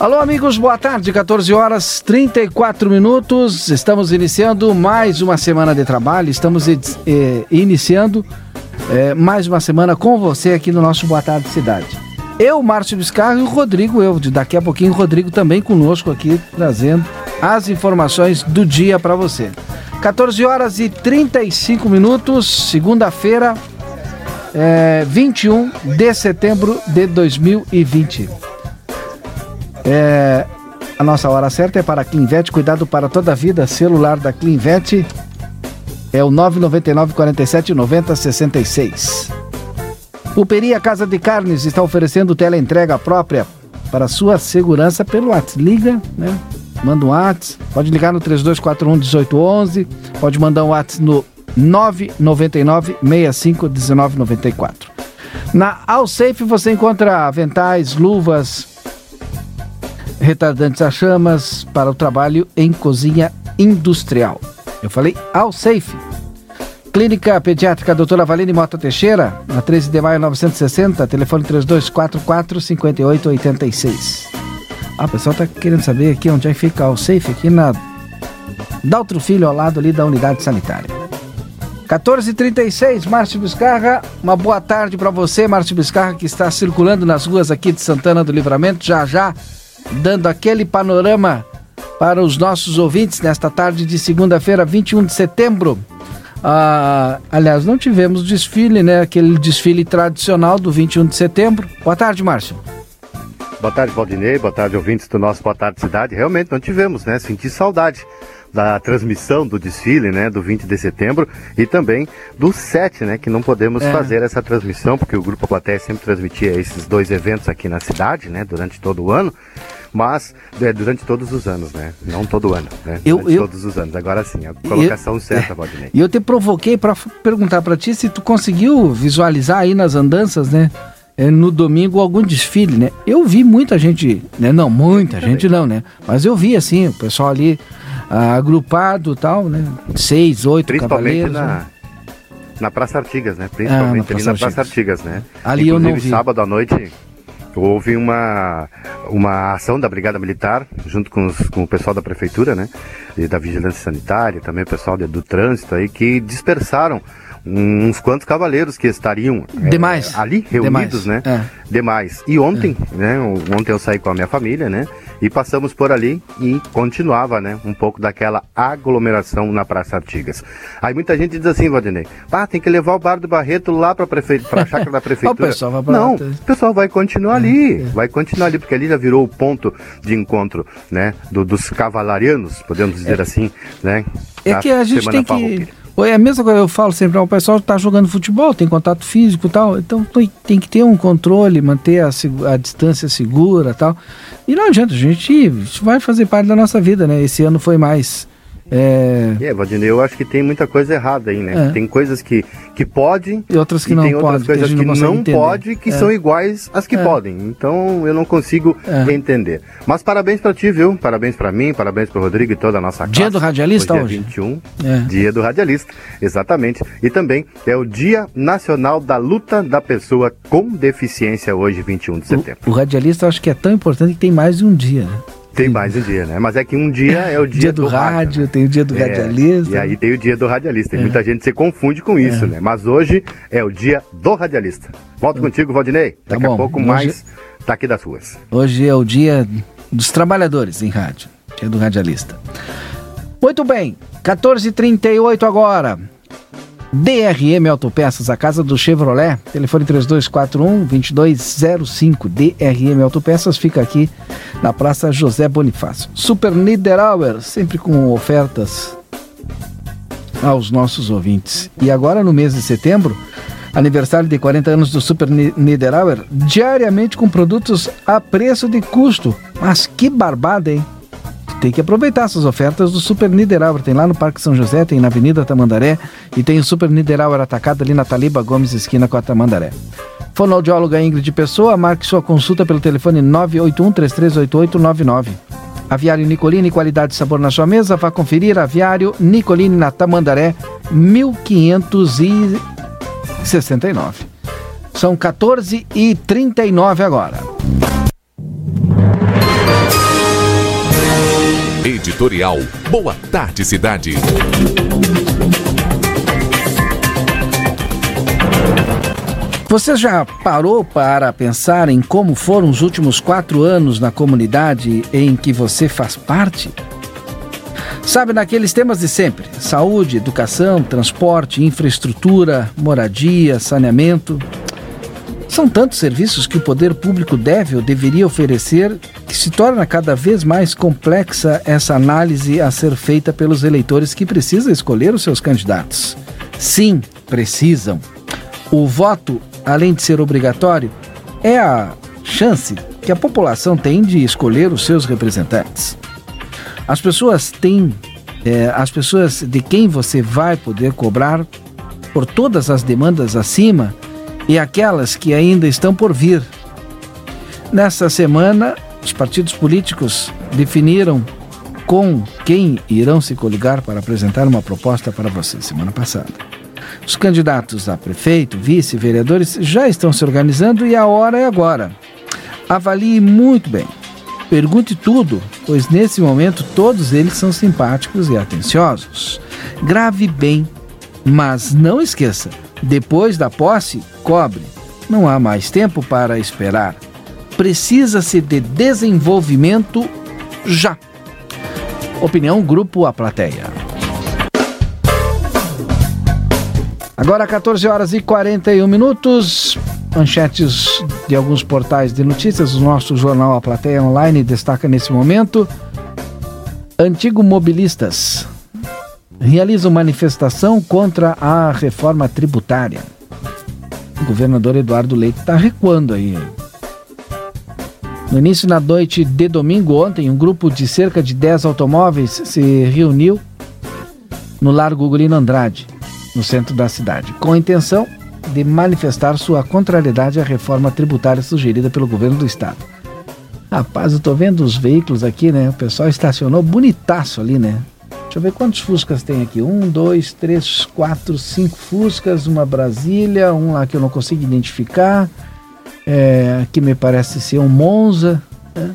Alô, amigos, boa tarde. 14 horas 34 minutos. Estamos iniciando mais uma semana de trabalho. Estamos eh, iniciando eh, mais uma semana com você aqui no nosso Boa Tarde Cidade. Eu, Márcio Biscarro e o Rodrigo, eu. Daqui a pouquinho, o Rodrigo também conosco aqui, trazendo as informações do dia para você. 14 horas e 35 minutos, segunda-feira, é, 21 de setembro de 2020. É, a nossa hora certa é para a Clinvet, cuidado para toda a vida. Celular da Clinvet é o 999 47 90 66. Pulperia Casa de Carnes está oferecendo teleentrega própria para sua segurança pelo WhatsApp. Liga, né? Manda um WhatsApp. Pode ligar no 3241 1811. Pode mandar um WhatsApp no 999 65 1994. Na Alsafe você encontra aventais, luvas, retardantes a chamas para o trabalho em cozinha industrial. Eu falei Alsafe. Clínica Pediátrica Doutora Valene Mota Teixeira, na 13 de maio 960, telefone 3244 5886. Ah, o pessoal tá querendo saber aqui onde é que fica o safe aqui na Daltro Filho, ao lado ali da unidade sanitária. 14h36, Márcio Biscarra, uma boa tarde para você, Márcio Biscarra, que está circulando nas ruas aqui de Santana do Livramento, já já dando aquele panorama para os nossos ouvintes nesta tarde de segunda-feira, 21 de setembro. Ah, aliás, não tivemos desfile, né? Aquele desfile tradicional do 21 de setembro. Boa tarde, Márcio. Boa tarde, Valdinei. Boa tarde, ouvintes do nosso Boa Tarde Cidade. Realmente não tivemos, né? Senti saudade da transmissão do desfile, né, do 20 de setembro e também do 7, né, que não podemos é. fazer essa transmissão porque o Grupo Platéia sempre transmitia esses dois eventos aqui na cidade, né, durante todo o ano mas é, durante todos os anos, né? Não todo ano, né? Eu, durante eu, todos os anos. Agora sim, a colocação eu, certa, Valdinei. E eu te provoquei para perguntar para ti se tu conseguiu visualizar aí nas andanças, né? É, no domingo algum desfile, né? Eu vi muita gente, né? Não, muita gente não, né? Mas eu vi assim, o pessoal ali ah, agrupado tal, né? Seis, oito cavaleiros. Na... Né? Na Praça Artigas, né? Principalmente ah, ali na Praça Artigas, né? Ali Inclusive, eu não vi. sábado à noite houve uma, uma ação da Brigada Militar, junto com, os, com o pessoal da Prefeitura, né? E da Vigilância Sanitária, também o pessoal de, do trânsito aí, que dispersaram uns quantos cavaleiros que estariam Demais. É, ali reunidos, Demais. né? É. Demais. E ontem, é. né? Ontem eu saí com a minha família, né? E passamos por ali e continuava, né? Um pouco daquela aglomeração na Praça Artigas. Aí muita gente diz assim, Valdinei, ah, tem que levar o Bar do Barreto lá para prefe... a chácara da prefeitura. o pessoal vai pra Não, o pessoal vai continuar ali, é. vai continuar ali, porque ali já virou o ponto de encontro, né? Do, dos cavalarianos, podemos dizer é. assim, né? É que a gente tem que é a mesma coisa, eu falo sempre, o pessoal está jogando futebol, tem contato físico e tal, então tem que ter um controle, manter a, a distância segura tal. E não adianta, a gente vai fazer parte da nossa vida, né? Esse ano foi mais é, é Valdinei, eu acho que tem muita coisa errada aí, né? É. Tem coisas que, que pode e outras que e não tem outras pode, coisas que, que não, não pode que é. são iguais às que é. podem. Então eu não consigo é. entender. Mas parabéns para ti, viu? Parabéns para mim, parabéns para Rodrigo e toda a nossa classe. Dia do radialista hoje? Dia 21, é. dia do radialista, exatamente. E também é o Dia Nacional da Luta da Pessoa com Deficiência hoje, 21 de setembro. O, o radialista eu acho que é tão importante que tem mais de um dia, né? Tem mais um dia, né? Mas é que um dia é o dia, dia do, do rádio, rádio né? tem o dia do é, radialista. E aí tem o dia do radialista. E é. muita gente se confunde com isso, é. né? Mas hoje é o dia do radialista. Volto contigo, Valdinei. Tá Daqui tá a pouco hoje... mais tá aqui das ruas. Hoje é o dia dos trabalhadores em rádio. Dia do radialista. Muito bem, 14h38 agora. DRM Autopeças, a casa do Chevrolet, telefone 3241-2205. DRM Autopeças fica aqui na Praça José Bonifácio. Super Niederauer, sempre com ofertas aos nossos ouvintes. E agora no mês de setembro, aniversário de 40 anos do Super Niederauer, diariamente com produtos a preço de custo. Mas que barbada, hein? Tem que aproveitar essas ofertas do Super Niederauer. Tem lá no Parque São José, tem na Avenida Tamandaré e tem o Super Niederauer atacado ali na Taliba Gomes, esquina com a Tamandaré. Fonoaudióloga Ingrid Pessoa, marque sua consulta pelo telefone 981 338899. Aviário Nicolini, qualidade e sabor na sua mesa. Vá conferir Aviário Nicolini na Tamandaré, 1569. São 14 e 39 agora. Editorial Boa Tarde Cidade. Você já parou para pensar em como foram os últimos quatro anos na comunidade em que você faz parte? Sabe, naqueles temas de sempre: saúde, educação, transporte, infraestrutura, moradia, saneamento. São tantos serviços que o poder público deve ou deveria oferecer que se torna cada vez mais complexa essa análise a ser feita pelos eleitores que precisam escolher os seus candidatos. Sim, precisam. O voto, além de ser obrigatório, é a chance que a população tem de escolher os seus representantes. As pessoas têm, é, as pessoas de quem você vai poder cobrar por todas as demandas acima e aquelas que ainda estão por vir. Nesta semana, os partidos políticos definiram com quem irão se coligar para apresentar uma proposta para você semana passada. Os candidatos a prefeito, vice, vereadores já estão se organizando e a hora é agora. Avalie muito bem. Pergunte tudo, pois nesse momento todos eles são simpáticos e atenciosos. Grave bem, mas não esqueça: depois da posse, cobre. Não há mais tempo para esperar. Precisa-se de desenvolvimento já. Opinião Grupo A Plateia. Agora 14 horas e 41 minutos. Manchetes de alguns portais de notícias. O nosso jornal A Plateia Online destaca nesse momento. Antigo mobilistas realizam manifestação contra a reforma tributária. O governador Eduardo Leite está recuando aí. No início da noite de domingo, ontem, um grupo de cerca de 10 automóveis se reuniu no Largo Ugolino Andrade no centro da cidade, com a intenção de manifestar sua contrariedade à reforma tributária sugerida pelo governo do estado. Rapaz, eu tô vendo os veículos aqui, né? O pessoal estacionou bonitaço ali, né? Deixa eu ver quantos Fuscas tem aqui. Um, dois, três, quatro, cinco Fuscas, uma Brasília, um lá que eu não consigo identificar. É, que me parece ser um Monza. Né?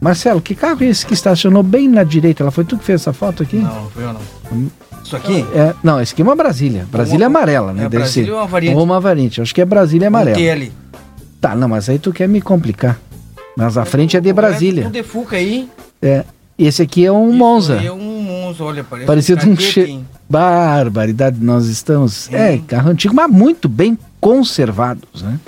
Marcelo, que carro é esse que estacionou bem na direita? Ela foi tu que fez essa foto aqui? Não, foi eu não. Hum. Isso aqui? É, não, esse aqui é uma Brasília. Brasília uma, amarela, né? É Deve Brasília ser. ou uma variante? Ou uma variante. Acho que é Brasília amarela. Que ali? Tá, não, mas aí tu quer me complicar. Mas a frente é de Brasília. Um defuca aí. É. Esse aqui é um Isso Monza. É um Monza, olha, parece Parecido um che... Barbaridade, nós estamos. É, carro antigo, mas muito bem conservados, né?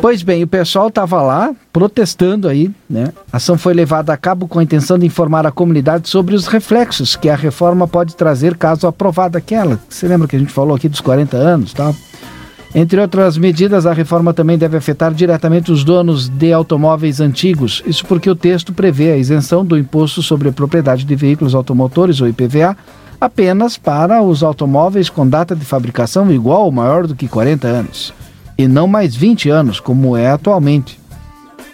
Pois bem, o pessoal estava lá protestando aí, né? A ação foi levada a cabo com a intenção de informar a comunidade sobre os reflexos que a reforma pode trazer caso aprovada aquela. Você lembra que a gente falou aqui dos 40 anos, tal? Entre outras medidas, a reforma também deve afetar diretamente os donos de automóveis antigos. Isso porque o texto prevê a isenção do imposto sobre a propriedade de veículos automotores, ou IPVA, apenas para os automóveis com data de fabricação igual ou maior do que 40 anos e não mais 20 anos, como é atualmente.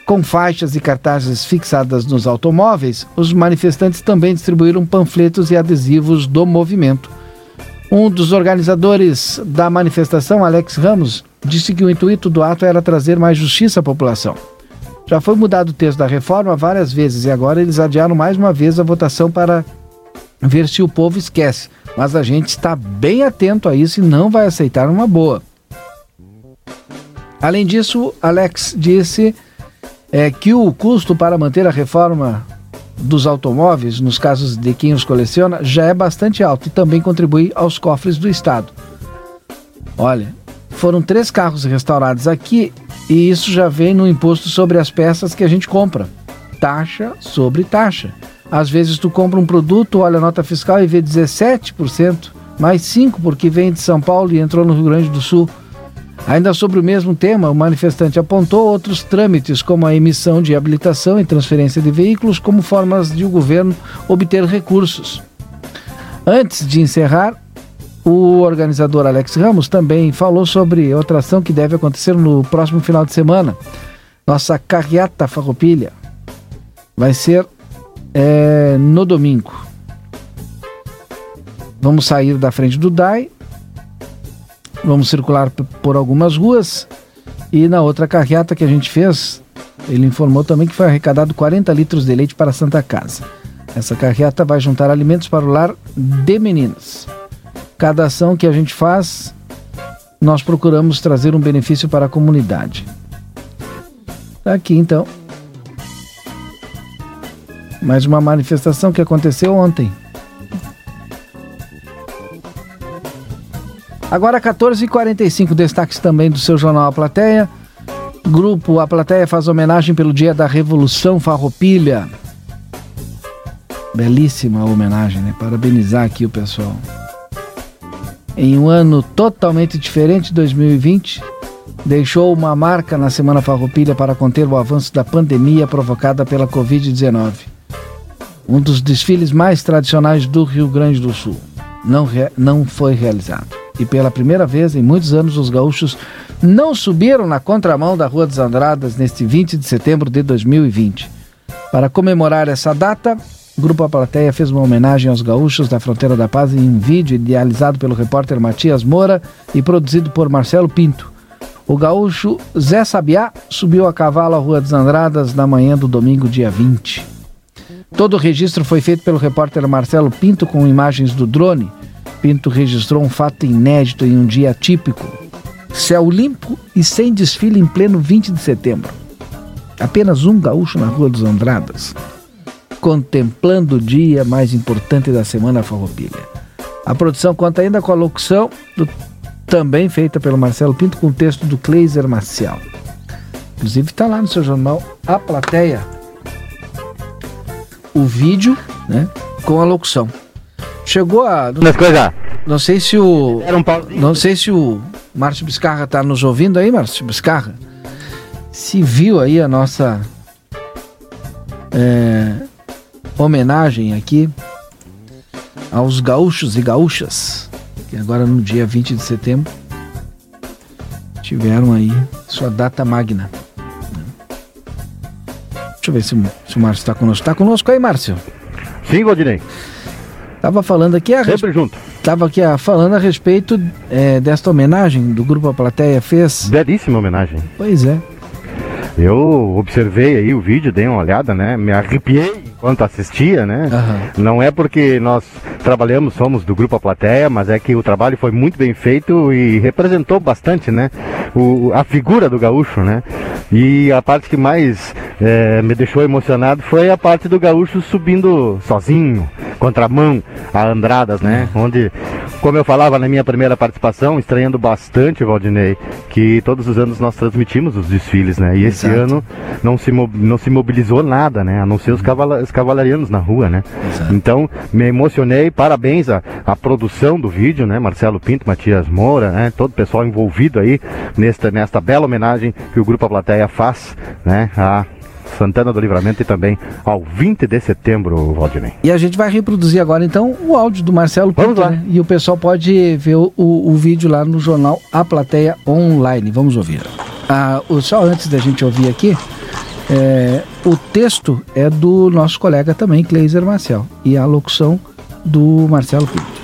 Com faixas e cartazes fixadas nos automóveis, os manifestantes também distribuíram panfletos e adesivos do movimento. Um dos organizadores da manifestação, Alex Ramos, disse que o intuito do ato era trazer mais justiça à população. Já foi mudado o texto da reforma várias vezes e agora eles adiaram mais uma vez a votação para ver se o povo esquece. Mas a gente está bem atento a isso e não vai aceitar uma boa. Além disso, Alex disse é, que o custo para manter a reforma dos automóveis, nos casos de quem os coleciona, já é bastante alto e também contribui aos cofres do Estado. Olha, foram três carros restaurados aqui e isso já vem no imposto sobre as peças que a gente compra. Taxa sobre taxa. Às vezes tu compra um produto, olha a nota fiscal e vê 17%, mais 5% porque vem de São Paulo e entrou no Rio Grande do Sul. Ainda sobre o mesmo tema, o manifestante apontou outros trâmites, como a emissão de habilitação e transferência de veículos, como formas de o governo obter recursos. Antes de encerrar, o organizador Alex Ramos também falou sobre outra ação que deve acontecer no próximo final de semana. Nossa carreata farroupilha vai ser é, no domingo. Vamos sair da frente do DAI vamos circular por algumas ruas. E na outra carreata que a gente fez, ele informou também que foi arrecadado 40 litros de leite para a Santa Casa. Essa carreata vai juntar alimentos para o lar de meninas. Cada ação que a gente faz, nós procuramos trazer um benefício para a comunidade. Tá aqui então. Mais uma manifestação que aconteceu ontem. Agora 14h45, destaques também do seu jornal A Plateia. Grupo A Plateia faz homenagem pelo Dia da Revolução Farroupilha. Belíssima homenagem, né? Parabenizar aqui o pessoal. Em um ano totalmente diferente, 2020, deixou uma marca na Semana Farroupilha para conter o avanço da pandemia provocada pela Covid-19. Um dos desfiles mais tradicionais do Rio Grande do Sul não, não foi realizado e pela primeira vez em muitos anos os gaúchos não subiram na contramão da Rua dos Andradas neste 20 de setembro de 2020. Para comemorar essa data, o Grupo A Plateia fez uma homenagem aos gaúchos da Fronteira da Paz em um vídeo idealizado pelo repórter Matias Moura e produzido por Marcelo Pinto. O gaúcho Zé Sabiá subiu a cavalo à Rua dos Andradas na manhã do domingo, dia 20. Todo o registro foi feito pelo repórter Marcelo Pinto com imagens do drone Pinto registrou um fato inédito em um dia típico. Céu limpo e sem desfile em pleno 20 de setembro. Apenas um gaúcho na Rua dos Andradas, contemplando o dia mais importante da semana farroupilha. A produção conta ainda com a locução do, também feita pelo Marcelo Pinto com o texto do Kleiser Marcial. Inclusive está lá no seu jornal A Plateia o vídeo né, com a locução. Chegou a. Não, coisa. não sei se o. Era um Não sei se o Márcio Biscarra está nos ouvindo aí, Márcio Biscarra. Se viu aí a nossa é, homenagem aqui aos gaúchos e gaúchas, que agora no dia 20 de setembro tiveram aí sua data magna. Deixa eu ver se, se o Márcio está conosco. Está conosco aí, Márcio? Sim, Godinei. Tava falando aqui a Sempre junto. Tava aqui a, falando a respeito é, desta homenagem do grupo A Plateia fez. Belíssima homenagem. Pois é. Eu observei aí o vídeo, dei uma olhada, né? Me arrepiei enquanto assistia, né? Uhum. Não é porque nós trabalhamos, somos do Grupo A Plateia, mas é que o trabalho foi muito bem feito e representou bastante, né? O, a figura do gaúcho, né? E a parte que mais é, me deixou emocionado foi a parte do gaúcho subindo sozinho, contramão, a Andradas, né? Onde, como eu falava na minha primeira participação, estranhando bastante, Valdinei, que todos os anos nós transmitimos os desfiles, né? E esse Exato. ano não se, não se mobilizou nada, né? A não ser os, cavala os cavalarianos na rua, né? Exato. Então, me emocionei, parabéns à, à produção do vídeo, né? Marcelo Pinto, Matias Moura, né? Todo o pessoal envolvido aí nesta, nesta bela homenagem que o Grupo A Plateia faz, né? A Santana do Livramento e também ao 20 de setembro, Valdinei. E a gente vai reproduzir agora então o áudio do Marcelo Pinto, Vamos lá. Né? E o pessoal pode ver o, o, o, vídeo lá no jornal A Plateia Online. Vamos ouvir. Ah, só antes da gente ouvir aqui, é, o texto é do nosso colega também, Cleiser Marcel, e a locução do Marcelo Pinto.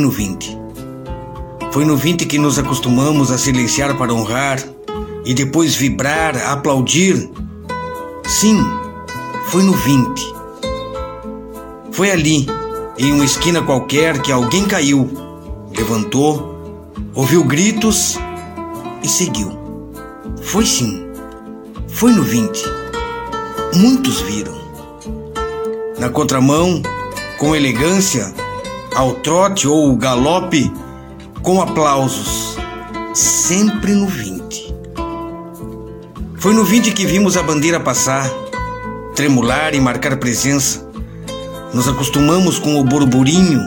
Foi no 20. Foi no 20 que nos acostumamos a silenciar para honrar e depois vibrar, aplaudir. Sim, foi no 20. Foi ali, em uma esquina qualquer, que alguém caiu, levantou, ouviu gritos e seguiu. Foi sim, foi no 20. Muitos viram. Na contramão, com elegância, ao trote ou galope com aplausos, sempre no 20. Foi no 20 que vimos a bandeira passar, tremular e marcar presença. Nos acostumamos com o burburinho,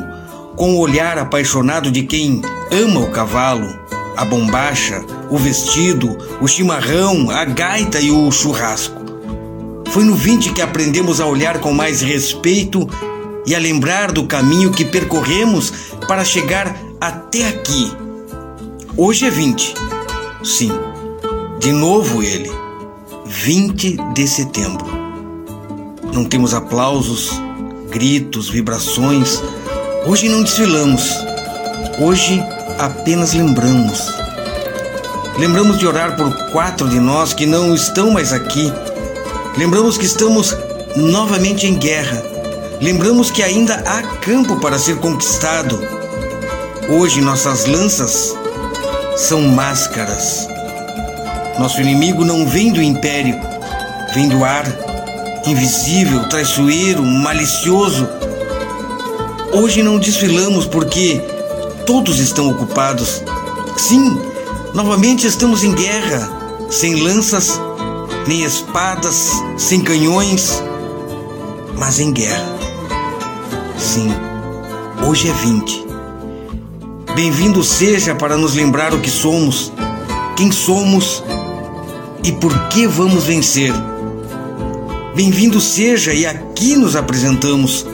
com o olhar apaixonado de quem ama o cavalo, a bombacha, o vestido, o chimarrão, a gaita e o churrasco. Foi no 20 que aprendemos a olhar com mais respeito e a lembrar do caminho que percorremos para chegar até aqui. Hoje é 20. Sim, de novo ele. 20 de setembro. Não temos aplausos, gritos, vibrações. Hoje não desfilamos. Hoje apenas lembramos. Lembramos de orar por quatro de nós que não estão mais aqui. Lembramos que estamos novamente em guerra. Lembramos que ainda há campo para ser conquistado. Hoje nossas lanças são máscaras. Nosso inimigo não vem do império, vem do ar, invisível, traiçoeiro, malicioso. Hoje não desfilamos porque todos estão ocupados. Sim, Novamente estamos em guerra, sem lanças, nem espadas, sem canhões, mas em guerra. Sim, hoje é 20. Bem-vindo seja para nos lembrar o que somos, quem somos e por que vamos vencer. Bem-vindo seja e aqui nos apresentamos.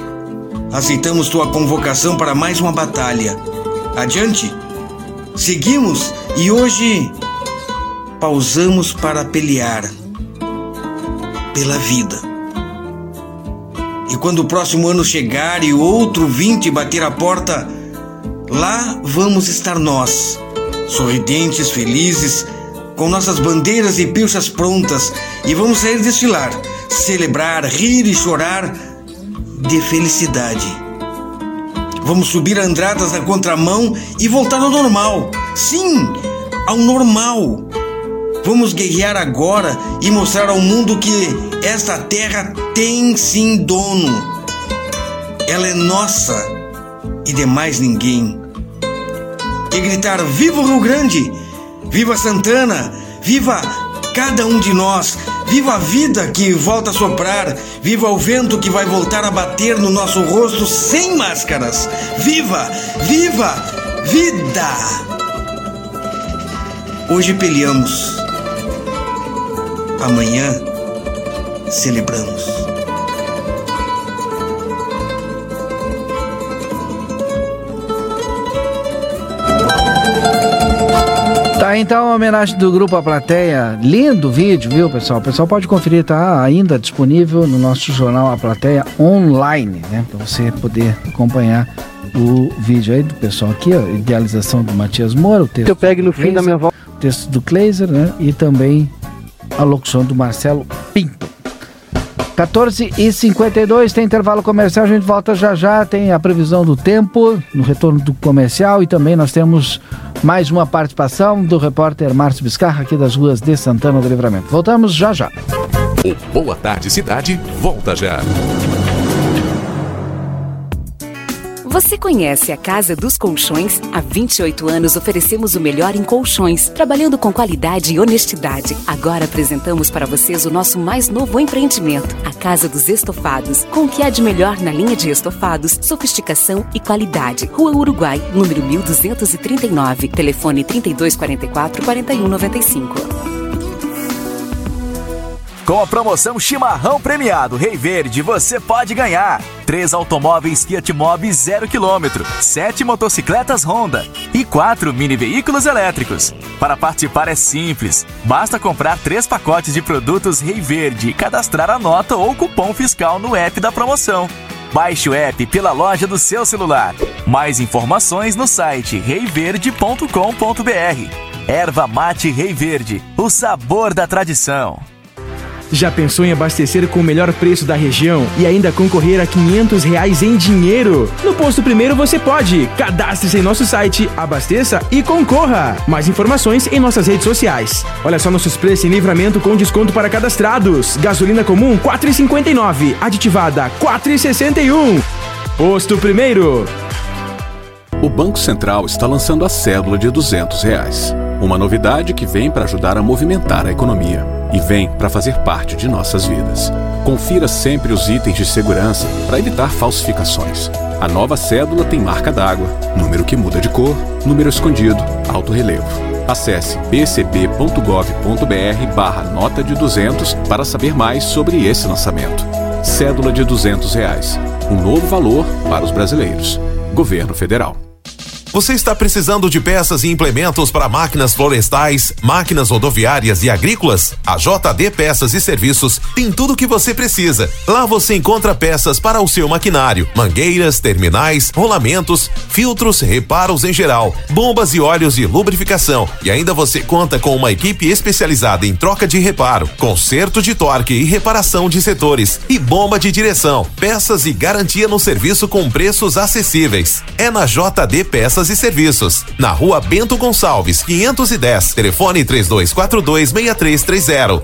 Aceitamos tua convocação para mais uma batalha. Adiante! Seguimos e hoje pausamos para pelear pela vida. E quando o próximo ano chegar e outro 20 bater a porta, lá vamos estar nós, sorridentes, felizes, com nossas bandeiras e pilchas prontas, e vamos sair desfilar, celebrar, rir e chorar de felicidade. Vamos subir Andradas na contramão e voltar ao normal. Sim, ao normal. Vamos guerrear agora e mostrar ao mundo que esta terra tem sim dono. Ela é nossa e de mais ninguém. E gritar: Viva o Rio Grande! Viva Santana! Viva cada um de nós! Viva a vida que volta a soprar! Viva o vento que vai voltar a bater no nosso rosto sem máscaras! Viva! Viva! Vida! Hoje peleamos. Amanhã celebramos. Tá, então, a homenagem do grupo à plateia. Lindo vídeo, viu, pessoal? O pessoal pode conferir, tá ainda disponível no nosso jornal A Plateia online, né? Para você poder acompanhar o vídeo aí do pessoal aqui, ó, idealização do Matias Moura, o texto. Que eu pegue no fim da minha volta. Texto do Kleiser, né? E também a locução do Marcelo Pinto. 14 e 52 tem intervalo comercial, a gente volta já já, tem a previsão do tempo no retorno do comercial e também nós temos mais uma participação do repórter Márcio Biscarra aqui das ruas de Santana do Livramento. Voltamos já já. O Boa Tarde Cidade volta já. Você conhece a Casa dos Colchões? Há 28 anos oferecemos o melhor em colchões, trabalhando com qualidade e honestidade. Agora apresentamos para vocês o nosso mais novo empreendimento, a Casa dos Estofados, com o que há de melhor na linha de estofados, sofisticação e qualidade. Rua Uruguai, número 1239, telefone 3244 4195. Com a promoção Chimarrão Premiado Rei Verde, você pode ganhar três automóveis Fiat Mobi 0 km, sete motocicletas Honda e quatro mini veículos elétricos. Para participar é simples, basta comprar três pacotes de produtos Rei Verde e cadastrar a nota ou cupom fiscal no app da promoção. Baixe o app pela loja do seu celular. Mais informações no site reiverde.com.br. Erva Mate Rei Verde, o sabor da tradição. Já pensou em abastecer com o melhor preço da região e ainda concorrer a 500 reais em dinheiro? No Posto Primeiro você pode. Cadastre-se em nosso site, abasteça e concorra. Mais informações em nossas redes sociais. Olha só nossos preços em livramento com desconto para cadastrados. Gasolina comum 4,59, aditivada 4,61. Posto Primeiro. O Banco Central está lançando a cédula de 200 reais. Uma novidade que vem para ajudar a movimentar a economia e vem para fazer parte de nossas vidas. Confira sempre os itens de segurança para evitar falsificações. A nova cédula tem marca d'água, número que muda de cor, número escondido, alto relevo. Acesse bcb.gov.br barra nota de 200 para saber mais sobre esse lançamento. Cédula de 200 reais. um novo valor para os brasileiros. Governo Federal. Você está precisando de peças e implementos para máquinas florestais, máquinas rodoviárias e agrícolas? A JD Peças e Serviços tem tudo o que você precisa. Lá você encontra peças para o seu maquinário, mangueiras, terminais, rolamentos, filtros, reparos em geral, bombas e óleos de lubrificação. E ainda você conta com uma equipe especializada em troca de reparo, conserto de torque e reparação de setores e bomba de direção. Peças e garantia no serviço com preços acessíveis. É na JD Peças e Serviços, na Rua Bento Gonçalves, 510, telefone 3242-6330.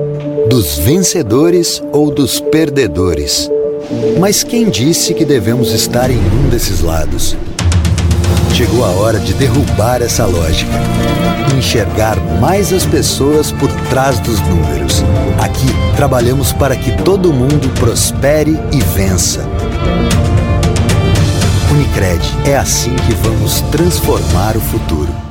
Dos vencedores ou dos perdedores? Mas quem disse que devemos estar em um desses lados? Chegou a hora de derrubar essa lógica enxergar mais as pessoas por trás dos números. Aqui trabalhamos para que todo mundo prospere e vença. Unicred, é assim que vamos transformar o futuro.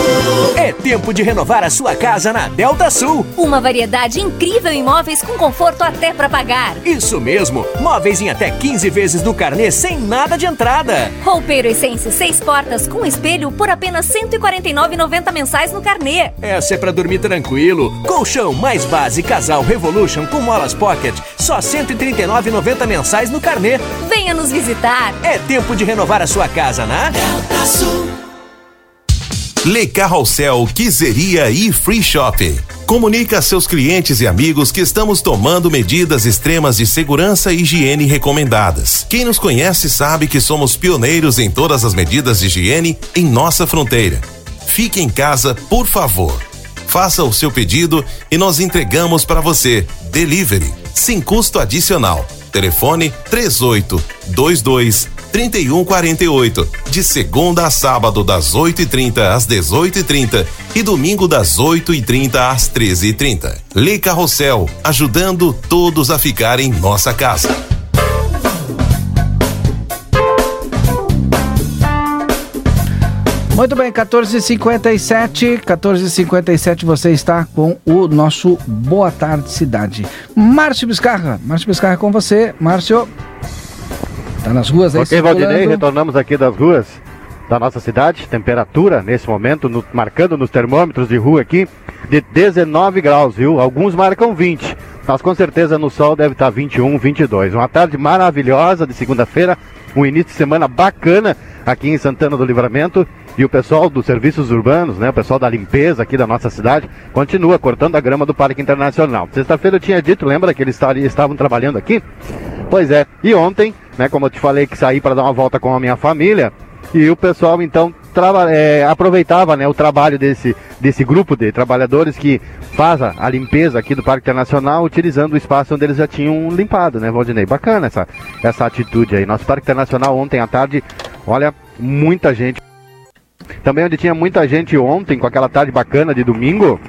É tempo de renovar a sua casa na Delta Sul. Uma variedade incrível em móveis com conforto até para pagar. Isso mesmo, móveis em até 15 vezes no carnê sem nada de entrada. Roupeiro Essência 6 portas com espelho por apenas R$ 149,90 mensais no carnê. Essa é para dormir tranquilo. Colchão mais base casal Revolution com molas pocket, só R$ 139,90 mensais no carnê. Venha nos visitar. É tempo de renovar a sua casa na Delta Sul. Le Carrossel Quiseria e Free Shop. Comunica a seus clientes e amigos que estamos tomando medidas extremas de segurança e higiene recomendadas. Quem nos conhece sabe que somos pioneiros em todas as medidas de higiene em nossa fronteira. Fique em casa, por favor. Faça o seu pedido e nós entregamos para você. Delivery, sem custo adicional. Telefone 3822 3148. De segunda a sábado, das 8h30 às 18h30 e domingo das 8h30 às 13h30. Lê Carrossel, ajudando todos a ficar em nossa casa. Muito bem, 14h57. 14h57 você está com o nosso Boa Tarde Cidade. Márcio Biscarra. Márcio Biscarra com você. Márcio. Tá nas ruas aí, Ok, Valdinei, retornamos aqui das ruas da nossa cidade. Temperatura nesse momento, no- marcando nos termômetros de rua aqui, de 19 graus, viu? Alguns marcam 20. Mas com certeza no sol deve estar 21, 22. Uma tarde maravilhosa de segunda-feira, um início de semana bacana aqui em Santana do Livramento. E o pessoal dos serviços urbanos, né, o pessoal da limpeza aqui da nossa cidade, continua cortando a grama do Parque Internacional. Sexta-feira eu tinha dito, lembra que eles estavam trabalhando aqui? Pois é, e ontem, né, como eu te falei que saí para dar uma volta com a minha família, e o pessoal então é, aproveitava né, o trabalho desse, desse grupo de trabalhadores que faz a, a limpeza aqui do Parque Internacional, utilizando o espaço onde eles já tinham limpado, né, Valdinei? Bacana essa, essa atitude aí. Nosso Parque Internacional ontem à tarde, olha, muita gente. Também onde tinha muita gente ontem, com aquela tarde bacana de domingo,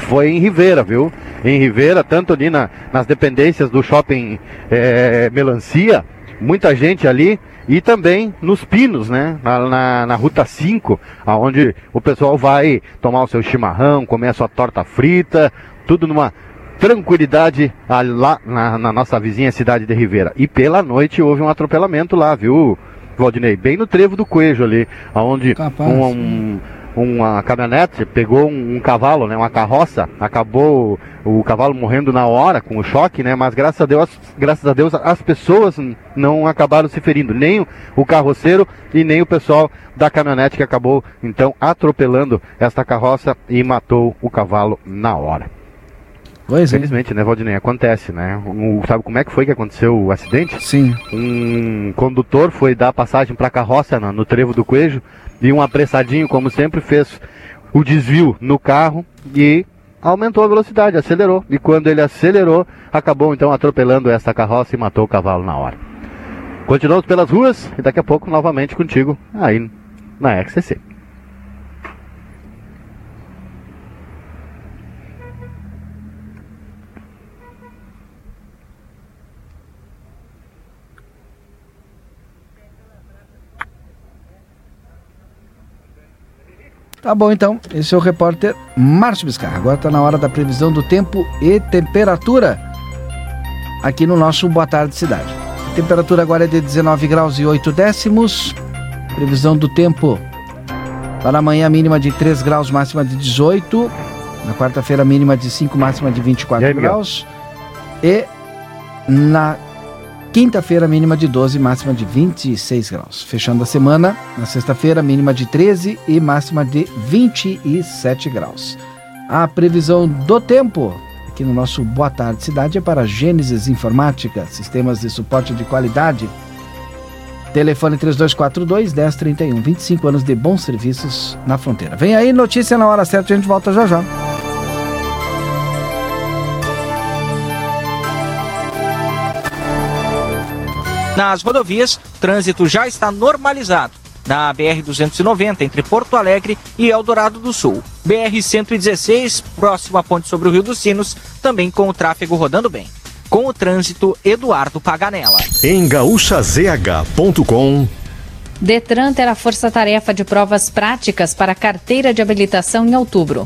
foi em Ribeira, viu? Em Ribeira, tanto ali na- nas dependências do shopping eh, Melancia, muita gente ali, e também nos Pinos, né? Na, na, na Ruta 5, aonde o pessoal vai tomar o seu chimarrão, comer a sua torta frita, tudo numa tranquilidade lá na, na nossa vizinha cidade de Ribeira. E pela noite houve um atropelamento lá, viu, Valdinei? Bem no trevo do Coelho ali, aonde um, um- uma caminhonete pegou um, um cavalo, né, uma carroça, acabou o, o cavalo morrendo na hora com o choque, né, mas graças a Deus, graças a Deus as pessoas não acabaram se ferindo, nem o carroceiro e nem o pessoal da caminhonete que acabou então atropelando esta carroça e matou o cavalo na hora. Pois é. Infelizmente, né, Valdinei? Acontece, né? Um, sabe como é que foi que aconteceu o acidente? Sim. Um condutor foi dar passagem para a carroça no, no trevo do Coelho e um apressadinho, como sempre, fez o desvio no carro e aumentou a velocidade, acelerou. E quando ele acelerou, acabou então atropelando essa carroça e matou o cavalo na hora. Continuamos pelas ruas e daqui a pouco novamente contigo aí na XCC. Tá bom então, esse é o repórter Márcio Biscar. Agora está na hora da previsão do tempo e temperatura aqui no nosso Boa Tarde Cidade. A temperatura agora é de 19 graus e 8 décimos. Previsão do tempo para amanhã mínima de 3 graus, máxima de 18. Na quarta-feira mínima de 5, máxima de 24 aí, graus. E na Quinta-feira, mínima de 12, máxima de 26 graus. Fechando a semana, na sexta-feira, mínima de 13 e máxima de 27 graus. A previsão do tempo aqui no nosso Boa Tarde Cidade é para Gênesis Informática, sistemas de suporte de qualidade. Telefone 3242 1031, 25 anos de bons serviços na fronteira. Vem aí, notícia na hora certa, a gente volta já já. Nas rodovias, trânsito já está normalizado. Na BR-290, entre Porto Alegre e Eldorado do Sul. BR-116, próximo à ponte sobre o Rio dos Sinos, também com o tráfego rodando bem. Com o trânsito, Eduardo Paganella. Em gaúchazh.com Detran terá força-tarefa de provas práticas para carteira de habilitação em outubro.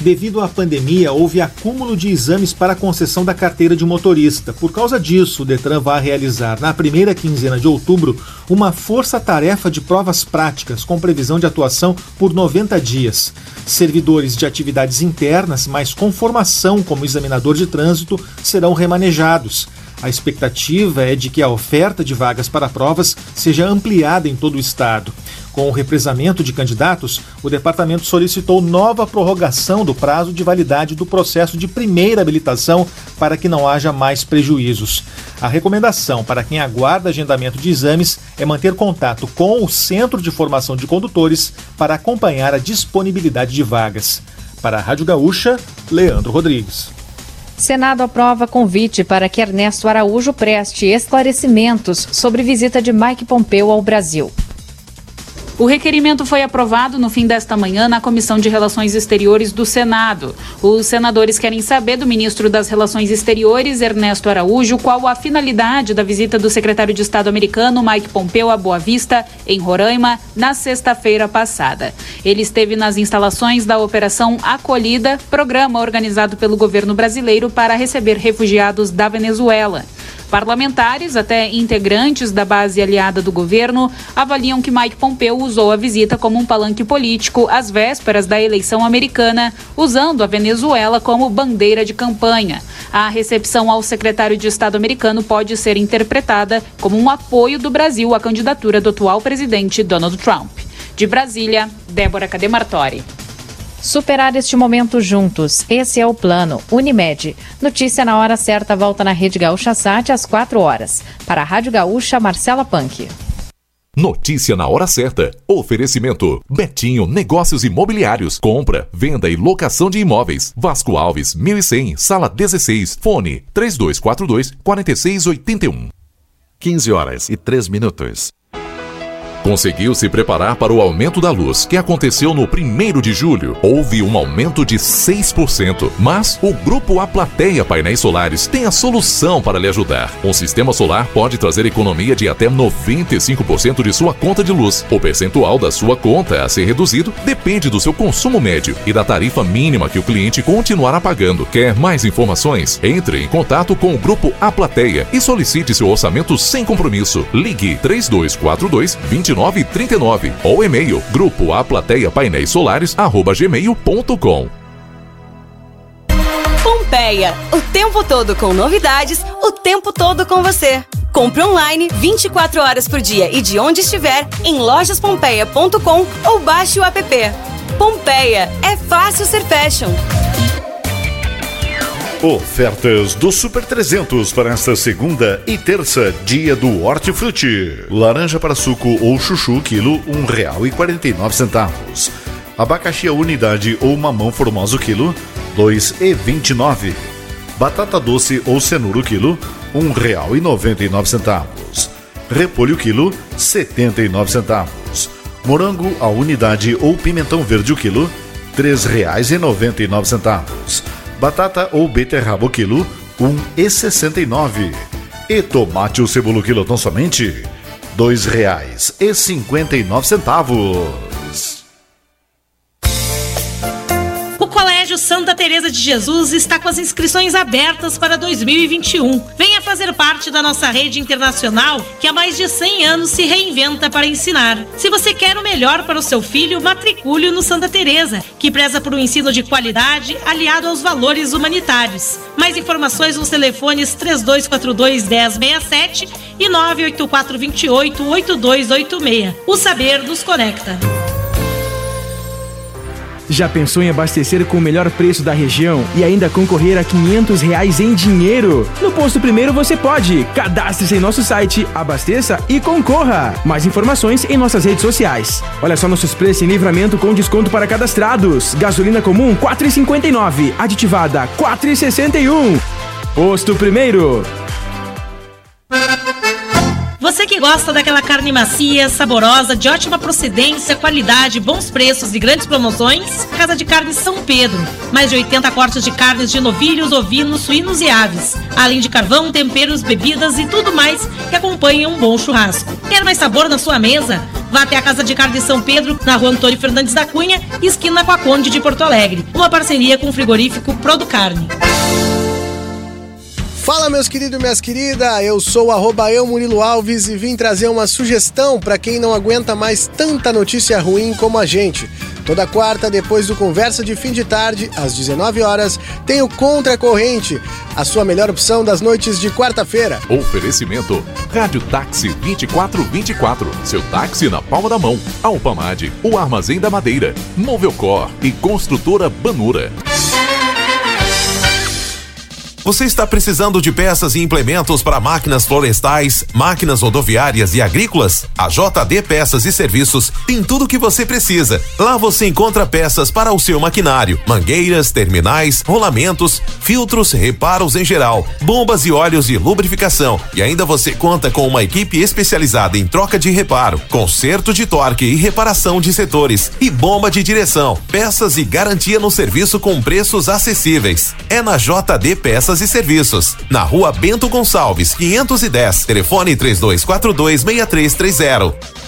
Devido à pandemia, houve acúmulo de exames para concessão da carteira de motorista. Por causa disso, o Detran vai realizar, na primeira quinzena de outubro, uma força-tarefa de provas práticas, com previsão de atuação por 90 dias. Servidores de atividades internas, mas com formação como examinador de trânsito, serão remanejados. A expectativa é de que a oferta de vagas para provas seja ampliada em todo o estado. Com o represamento de candidatos, o departamento solicitou nova prorrogação do prazo de validade do processo de primeira habilitação para que não haja mais prejuízos. A recomendação para quem aguarda agendamento de exames é manter contato com o Centro de Formação de Condutores para acompanhar a disponibilidade de vagas. Para a Rádio Gaúcha, Leandro Rodrigues. Senado aprova convite para que Ernesto Araújo preste esclarecimentos sobre visita de Mike Pompeu ao Brasil. O requerimento foi aprovado no fim desta manhã na Comissão de Relações Exteriores do Senado. Os senadores querem saber do ministro das Relações Exteriores, Ernesto Araújo, qual a finalidade da visita do secretário de Estado americano, Mike Pompeo, a Boa Vista, em Roraima, na sexta-feira passada. Ele esteve nas instalações da Operação Acolhida, programa organizado pelo governo brasileiro para receber refugiados da Venezuela. Parlamentares, até integrantes da base aliada do governo, avaliam que Mike Pompeo usou a visita como um palanque político às vésperas da eleição americana, usando a Venezuela como bandeira de campanha. A recepção ao secretário de Estado americano pode ser interpretada como um apoio do Brasil à candidatura do atual presidente Donald Trump. De Brasília, Débora Cademartori. Superar este momento juntos. Esse é o plano. Unimed. Notícia na hora certa volta na Rede Gaúcha Sat às 4 horas. Para a Rádio Gaúcha, Marcela Punk. Notícia na hora certa. Oferecimento: Betinho Negócios Imobiliários. Compra, venda e locação de imóveis. Vasco Alves, 1100, sala 16. Fone: 3242 4681. 15 horas e 3 minutos. Conseguiu se preparar para o aumento da luz, que aconteceu no 1 de julho. Houve um aumento de 6%, mas o Grupo A Plateia Painéis Solares tem a solução para lhe ajudar. Um sistema solar pode trazer economia de até 95% de sua conta de luz. O percentual da sua conta a ser reduzido depende do seu consumo médio e da tarifa mínima que o cliente continuará pagando. Quer mais informações? Entre em contato com o Grupo A Plateia e solicite seu orçamento sem compromisso. Ligue 3242 20 2939 ou e-mail grupo a plateia painéis solares arroba gmail.com. Pompeia, o tempo todo com novidades, o tempo todo com você. Compre online 24 horas por dia e de onde estiver em lojaspompeia.com ou baixe o app. Pompeia, é fácil ser fashion. Ofertas do Super 300 para esta segunda e terça, dia do hortifruti. Laranja para suco ou chuchu, quilo R$ 1,49. Abacaxi a unidade ou mamão formoso, quilo R$ 2,29. Batata doce ou cenoura quilo R$ 1,99. Repolho, quilo R$ 79. Morango a unidade ou pimentão verde, o quilo R$ 3,99 batata ou beterraba o quilo, R$ 1,69. E tomate ou cebola quilo tão somente R$ 2,59. Teresa de Jesus está com as inscrições abertas para 2021. Venha fazer parte da nossa rede internacional que há mais de 100 anos se reinventa para ensinar. Se você quer o melhor para o seu filho, matricule no Santa Teresa, que preza por um ensino de qualidade aliado aos valores humanitários. Mais informações nos telefones 3242 1067 e 98428 8286. O saber nos conecta. Já pensou em abastecer com o melhor preço da região e ainda concorrer a 500 reais em dinheiro? No Posto Primeiro você pode. Cadastre-se em nosso site, abasteça e concorra. Mais informações em nossas redes sociais. Olha só nossos preços em livramento com desconto para cadastrados. Gasolina comum 4,59, aditivada 4,61. Posto Primeiro. Você que gosta daquela carne macia, saborosa, de ótima procedência, qualidade, bons preços e grandes promoções, Casa de Carne São Pedro. Mais de 80 cortes de carnes de novilhos, ovinos, suínos e aves. Além de carvão, temperos, bebidas e tudo mais que acompanha um bom churrasco. Quer mais sabor na sua mesa? Vá até a Casa de Carne São Pedro, na rua Antônio Fernandes da Cunha, esquina com a Conde de Porto Alegre. Uma parceria com o frigorífico Prodo Carne. Fala meus queridos e minhas queridas, eu sou o eu Murilo Alves e vim trazer uma sugestão para quem não aguenta mais tanta notícia ruim como a gente. Toda quarta, depois do Conversa de Fim de Tarde, às 19 horas, tem o Contra Corrente, a sua melhor opção das noites de quarta-feira. Oferecimento Rádio Táxi 2424. Seu táxi na palma da mão. Alpamade, o Armazém da Madeira, Movelcor e Construtora Banura. Você está precisando de peças e implementos para máquinas florestais, máquinas rodoviárias e agrícolas? A JD Peças e Serviços tem tudo o que você precisa. Lá você encontra peças para o seu maquinário, mangueiras, terminais, rolamentos, filtros, reparos em geral, bombas e óleos de lubrificação. E ainda você conta com uma equipe especializada em troca de reparo, conserto de torque e reparação de setores e bomba de direção. Peças e garantia no serviço com preços acessíveis. É na JD Peças e Serviços, na Rua Bento Gonçalves, 510. Telefone 3242 6330.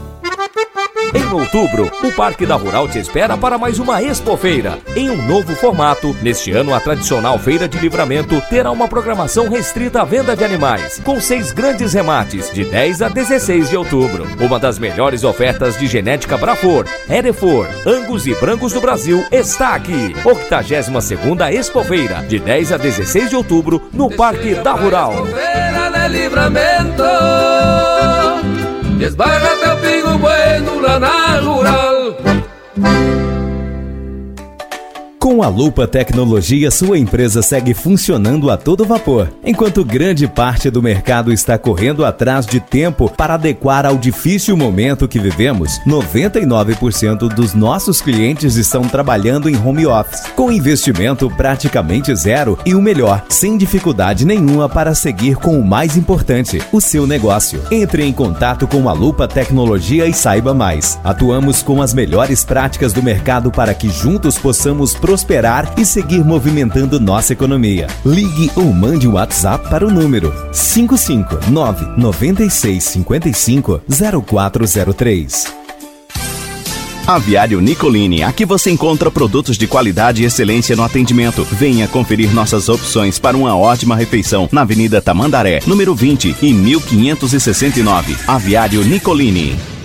Em outubro, o Parque da Rural te espera para mais uma Expofeira. Em um novo formato, neste ano a tradicional Feira de Livramento terá uma programação restrita à venda de animais, com seis grandes remates, de 10 a 16 de outubro. Uma das melhores ofertas de genética Brafor, Erefor, Angus e Brancos do Brasil está aqui. 82ª Expofeira, de 10 a 16 de outubro, no Parque da Rural. Livramento Desbárrate o pingo bueno lá na rural Com a Lupa Tecnologia, sua empresa segue funcionando a todo vapor, enquanto grande parte do mercado está correndo atrás de tempo para adequar ao difícil momento que vivemos. 99% dos nossos clientes estão trabalhando em home office, com investimento praticamente zero e o melhor, sem dificuldade nenhuma para seguir com o mais importante, o seu negócio. Entre em contato com a Lupa Tecnologia e saiba mais. Atuamos com as melhores práticas do mercado para que juntos possamos prosperar e seguir movimentando nossa economia. Ligue ou mande um WhatsApp para o número 559 9655 0403. Aviário Nicolini, aqui você encontra produtos de qualidade e excelência no atendimento. Venha conferir nossas opções para uma ótima refeição na Avenida Tamandaré, número 20 e 1569. Aviário Nicolini.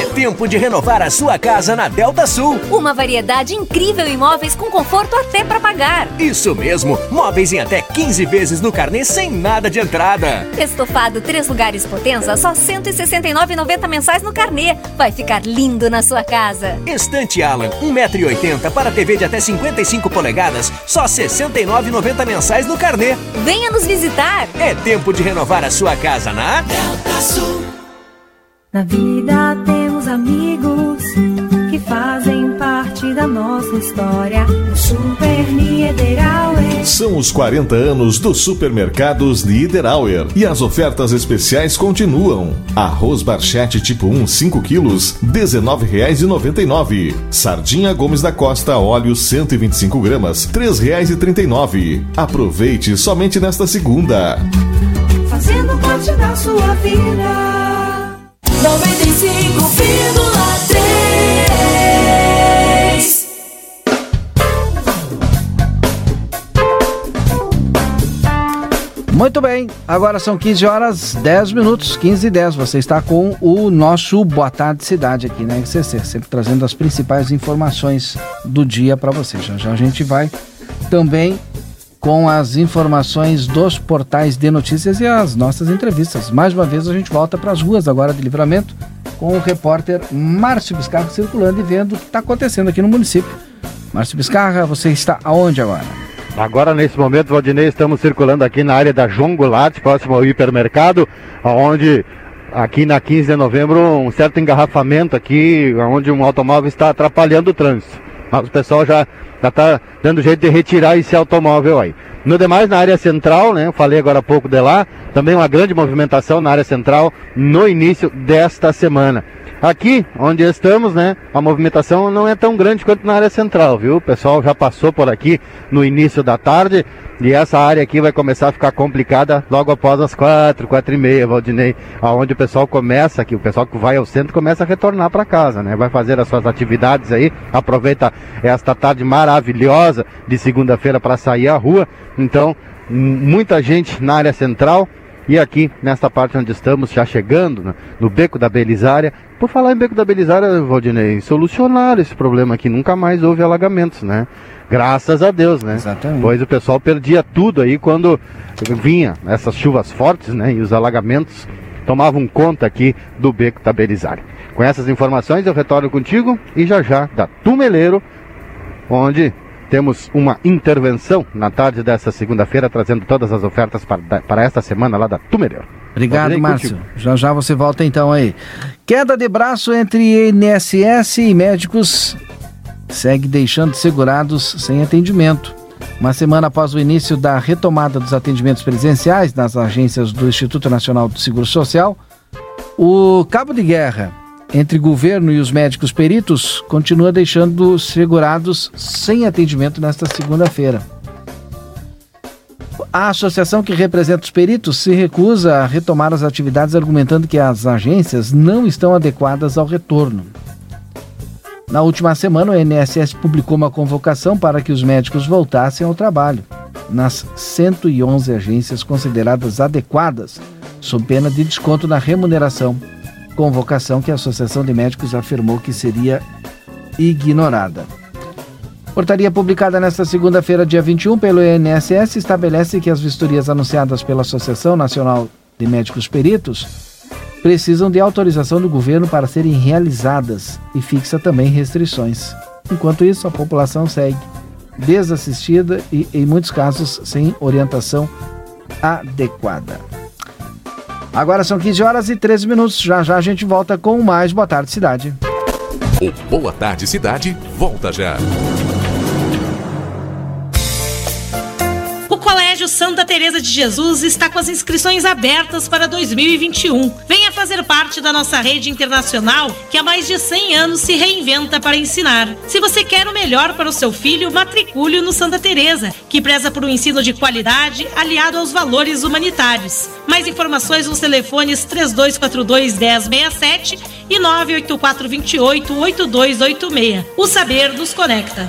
É tempo de renovar a sua casa na Delta Sul. Uma variedade incrível em móveis com conforto até para pagar. Isso mesmo, móveis em até 15 vezes no carnê sem nada de entrada. Estofado três lugares Potenza, só R$ 169,90 mensais no carnê. Vai ficar lindo na sua casa. Estante Alan, 1,80m para TV de até 55 polegadas, só R$ 69,90 mensais no carnê. Venha nos visitar. É tempo de renovar a sua casa na Delta Sul. Na vida temos amigos que fazem parte da nossa história. O Super Niederauer. São os 40 anos dos supermercados Niederauer e as ofertas especiais continuam. Arroz Barchete tipo 1, 5 quilos, R$ 19,99. Sardinha Gomes da Costa, óleo 125 gramas, R$ 3,39. Aproveite somente nesta segunda. Fazendo parte da sua vida. 95,3 Muito bem, agora são 15 horas 10 minutos, 15 e 10. Você está com o nosso Boa Tarde Cidade aqui na RCC, sempre trazendo as principais informações do dia para você. Já já a gente vai também com as informações dos portais de notícias e as nossas entrevistas. Mais uma vez a gente volta para as ruas agora de livramento com o repórter Márcio Biscarra circulando e vendo o que está acontecendo aqui no município. Márcio Biscarra, você está aonde agora? Agora, nesse momento, Valdinei, estamos circulando aqui na área da João Goulart, próximo ao hipermercado, onde aqui na 15 de novembro, um certo engarrafamento aqui, onde um automóvel está atrapalhando o trânsito. Mas o pessoal já está dando jeito de retirar esse automóvel aí. No demais, na área central, né? Eu falei agora há pouco de lá, também uma grande movimentação na área central no início desta semana. Aqui, onde estamos, né, a movimentação não é tão grande quanto na área central, viu? O pessoal já passou por aqui no início da tarde e essa área aqui vai começar a ficar complicada logo após as quatro, quatro e meia, Valdinei, aonde o pessoal começa aqui, o pessoal que vai ao centro começa a retornar para casa, né? Vai fazer as suas atividades aí, aproveita esta tarde maravilhosa de segunda-feira para sair à rua. Então, muita gente na área central, e aqui, nesta parte onde estamos, já chegando, né, no Beco da Belisária, por falar em Beco da Belisária, Valdinei, solucionaram esse problema aqui, nunca mais houve alagamentos, né? Graças a Deus, né? Exatamente. Pois o pessoal perdia tudo aí quando vinha essas chuvas fortes, né? E os alagamentos tomavam conta aqui do Beco da Belisária. Com essas informações eu retorno contigo e já já da Tumeleiro, onde temos uma intervenção na tarde dessa segunda-feira, trazendo todas as ofertas para, para esta semana lá da Tumereiro. Obrigado, Márcio. contigo. Já já você volta então aí. Queda de braço entre INSS e médicos segue deixando segurados sem atendimento. Uma semana após o início da retomada dos atendimentos presenciais nas agências do Instituto Nacional do Seguro Social, o cabo de guerra entre governo e os médicos peritos continua deixando segurados sem atendimento nesta segunda-feira. A associação que representa os peritos se recusa a retomar as atividades, argumentando que as agências não estão adequadas ao retorno. Na última semana, o INSS publicou uma convocação para que os médicos voltassem ao trabalho, nas 111 agências consideradas adequadas, sob pena de desconto na remuneração. Convocação que a Associação de Médicos afirmou que seria ignorada. Portaria publicada nesta segunda-feira, dia 21, pelo INSS, estabelece que as vistorias anunciadas pela Associação Nacional de Médicos Peritos precisam de autorização do governo para serem realizadas e fixa também restrições. Enquanto isso, a população segue desassistida e, em muitos casos, sem orientação adequada. Agora são 15 horas e 13 minutos. Já já a gente volta com mais Boa Tarde Cidade. O Boa Tarde Cidade volta já. Colégio Santa Teresa de Jesus está com as inscrições abertas para 2021. Venha fazer parte da nossa rede internacional que há mais de 100 anos se reinventa para ensinar. Se você quer o melhor para o seu filho, matricule no Santa Teresa, que preza por um ensino de qualidade aliado aos valores humanitários. Mais informações nos telefones 3242 1067 e 98428 8286. O saber nos conecta.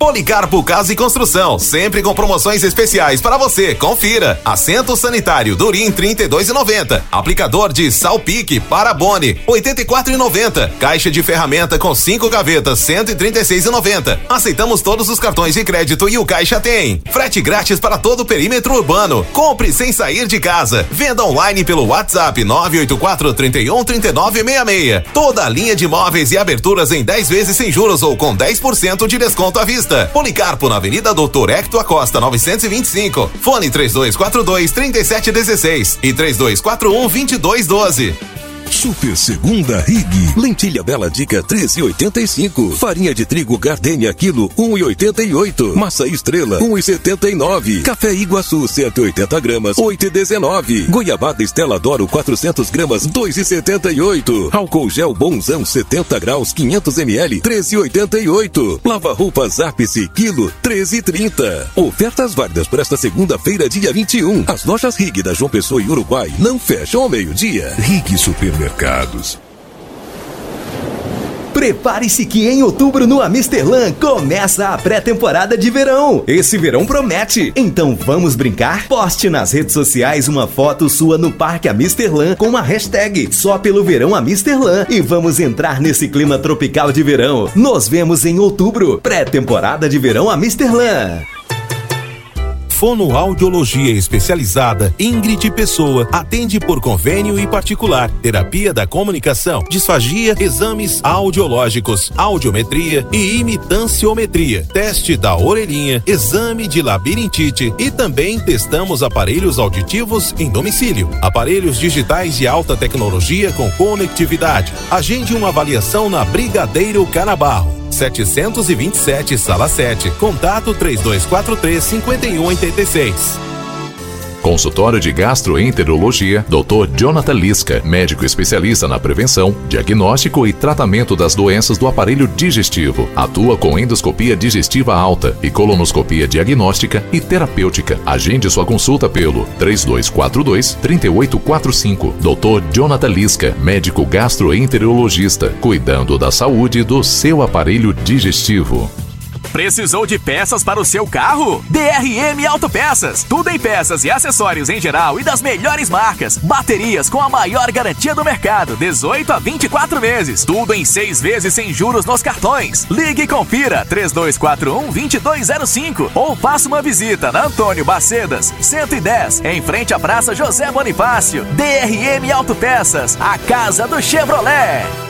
Policarpo Casa e Construção, sempre com promoções especiais para você. Confira. Assento sanitário Durim 32,90. Aplicador de Salpique Parabone 84,90. Caixa de ferramenta com cinco gavetas 136,90. Aceitamos todos os cartões de crédito e o caixa tem. Frete grátis para todo o perímetro urbano. Compre sem sair de casa. Venda online pelo WhatsApp 984 31 3966. Toda a linha de móveis e aberturas em 10 vezes sem juros ou com 10% de desconto à vista. Policarpo na Avenida Doutor Hector Acosta 925. Fone 3242 3716 e 3241 2212. Super Segunda Rig. Lentilha Bela Dica 13,85. Farinha de trigo Gardenia quilo 1,88. Massa Estrela 1,79. Café Iguaçu 180 gramas 8,19. Goiabada Estela Doro 400 gramas 2,78. Álcool gel Bonzão 70 graus 500 ml 13,88. Lava roupas Ápice quilo 13,30. Ofertas válidas para esta segunda-feira dia 21. As lojas Rig da João Pessoa e Uruguai não fecham ao meio-dia. Rig Supermercados. Prepare-se que em outubro no Amisterlan começa a pré-temporada de verão. Esse verão promete. Então vamos brincar? Poste nas redes sociais uma foto sua no Parque Amisterlan com a hashtag só pelo verão Amisterlan e vamos entrar nesse clima tropical de verão. Nos vemos em outubro. Pré-temporada de verão Amisterlan. Fonoaudiologia especializada Ingrid Pessoa atende por convênio e particular, terapia da comunicação, disfagia, exames audiológicos, audiometria e imitanciometria, teste da orelhinha, exame de labirintite e também testamos aparelhos auditivos em domicílio, aparelhos digitais de alta tecnologia com conectividade. Agende uma avaliação na Brigadeiro Canabarro. 727, sala 7. Contato 3243 5186. Consultório de Gastroenterologia, Dr. Jonathan Lisca, médico especialista na prevenção, diagnóstico e tratamento das doenças do aparelho digestivo. Atua com endoscopia digestiva alta e colonoscopia diagnóstica e terapêutica. Agende sua consulta pelo 3242 3845. Dr. Jonathan Lisca, médico gastroenterologista, cuidando da saúde do seu aparelho digestivo. Precisou de peças para o seu carro? DRM Autopeças. Tudo em peças e acessórios em geral e das melhores marcas. Baterias com a maior garantia do mercado, 18 a 24 meses. Tudo em seis vezes sem juros nos cartões. Ligue e confira 3241 2205 ou faça uma visita na Antônio Bacedas, 110, em frente à Praça José Bonifácio. DRM Autopeças, a casa do Chevrolet.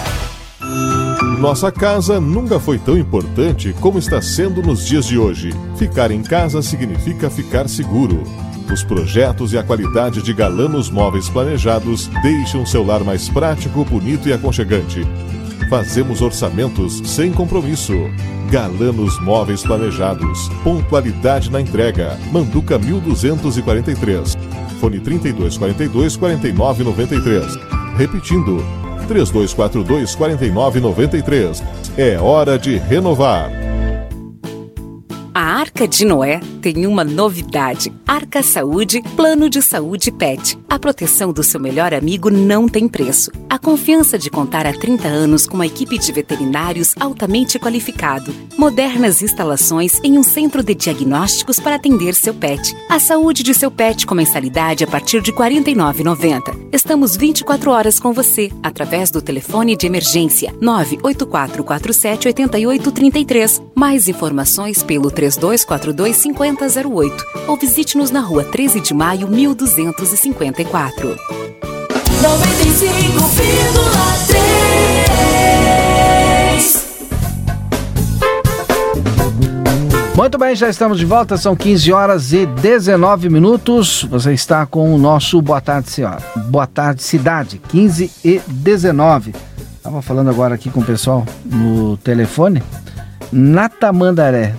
Nossa casa nunca foi tão importante como está sendo nos dias de hoje. Ficar em casa significa ficar seguro. Os projetos e a qualidade de Galanos Móveis planejados deixam seu lar mais prático, bonito e aconchegante. Fazemos orçamentos sem compromisso. Galanos Móveis Planejados. Pontualidade na entrega. Manduca 1243. Fone 3242 4993. Repetindo, 3242 4993. É hora de renovar. A Arca de Noé tem uma novidade. Arca Saúde, plano de saúde PET. A proteção do seu melhor amigo não tem preço. A confiança de contar há 30 anos com uma equipe de veterinários altamente qualificado. Modernas instalações em um centro de diagnósticos para atender seu pet. A saúde de seu pet com mensalidade a partir de R$ 49,90. Estamos 24 horas com você, através do telefone de emergência 98447 8833. Mais informações pelo 3242 5008 ou visite-nos na rua 13 de maio 1254. Muito bem, já estamos de volta, são 15 horas e 19 minutos. Você está com o nosso Boa Tarde Senhora. Boa Tarde Cidade, 15 e 19. Estava falando agora aqui com o pessoal no telefone. Na Tamandaré,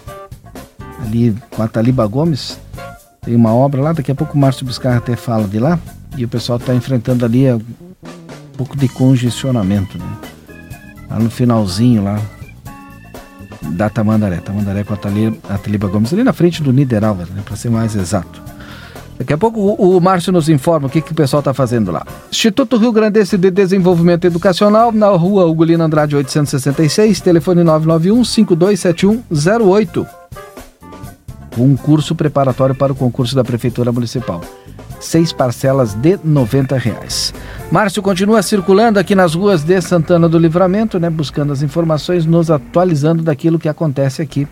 ali com a Taliba Gomes, tem uma obra lá, daqui a pouco o Márcio Biscar até fala de lá. E o pessoal está enfrentando ali um pouco de congestionamento, né? Lá no finalzinho lá, da Tamandaré. Tamandaré com a, Tali, a Taliba Gomes, ali na frente do Niederauer, né, para ser mais exato. Daqui a pouco o, o Márcio nos informa o que, que o pessoal está fazendo lá. Instituto Rio Grandense de Desenvolvimento Educacional, na rua Ugolino Andrade 866, telefone 991 527108. Um curso preparatório para o concurso da Prefeitura Municipal. Seis parcelas de 90 reais. Márcio continua circulando aqui nas ruas de Santana do Livramento, né, buscando as informações, nos atualizando daquilo que acontece aqui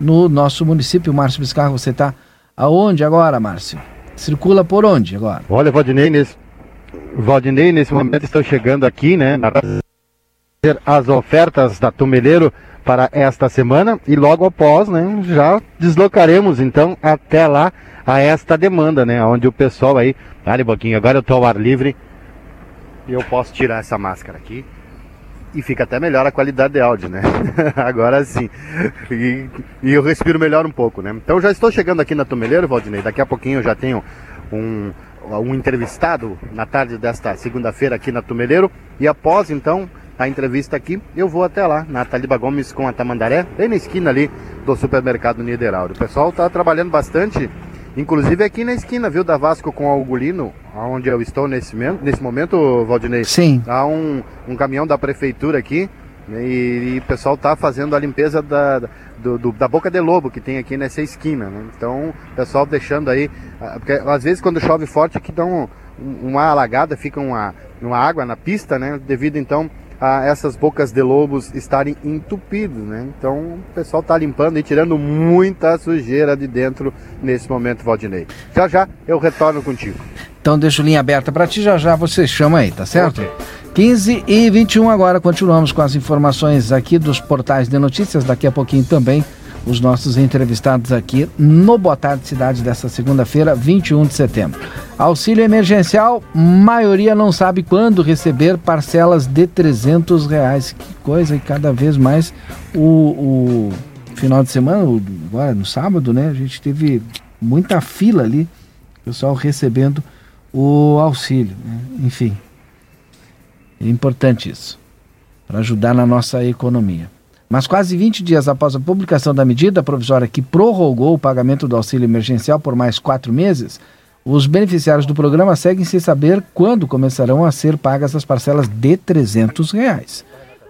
no nosso município. Márcio Biscarro, você está aonde agora, Márcio? Circula por onde agora? Olha, Valdinei, nesse, Valdinei, nesse momento estou chegando aqui, né, na as ofertas da Tumeleiro para esta semana e logo após, né, já deslocaremos então até lá a esta demanda, né, onde o pessoal aí, olha pouquinho, agora eu estou ao ar livre, e eu posso tirar essa máscara aqui. E fica até melhor a qualidade de áudio, né? Agora sim. E, e, eu respiro melhor um pouco, né? Então já estou chegando aqui na Tumeleiro, Valdinei. Daqui a pouquinho eu já tenho um, um entrevistado na tarde desta segunda-feira aqui na Tumeleiro. E após então a entrevista aqui, eu vou até lá, na Taliba Gomes com a Tamandaré, bem na esquina ali do supermercado Niederauer. O pessoal está trabalhando bastante Inclusive aqui na esquina, viu, da Vasco com Algolino, onde eu estou nesse, nesse momento, Valdinei. Sim. Há um, um caminhão da prefeitura aqui né, e, e o pessoal está fazendo a limpeza da, do, do, da boca de lobo que tem aqui nessa esquina. Né? Então, o pessoal deixando aí. Ah, porque às vezes quando chove forte aqui dá um, uma alagada, fica uma, uma água na pista, né? Devido então a essas bocas de lobos estarem entupidos, né? Então o pessoal está limpando e tirando muita sujeira de dentro nesse momento, Valdinei. Já já eu retorno contigo. Então deixo linha aberta para ti, já já você chama aí, tá certo? Okay. 15 e 21 agora, continuamos com as informações aqui dos portais de notícias, daqui a pouquinho também os nossos entrevistados aqui no Boa Tarde Cidade dessa segunda-feira, 21 de setembro. Auxílio emergencial, maioria não sabe quando receber parcelas de 300 reais. Que coisa, e cada vez mais o, o final de semana, agora no sábado, né? A gente teve muita fila ali, pessoal recebendo o auxílio. Né? Enfim, é importante isso, para ajudar na nossa economia. Mas quase 20 dias após a publicação da medida provisória que prorrogou o pagamento do auxílio emergencial por mais quatro meses, os beneficiários do programa seguem sem saber quando começarão a ser pagas as parcelas de 300 reais.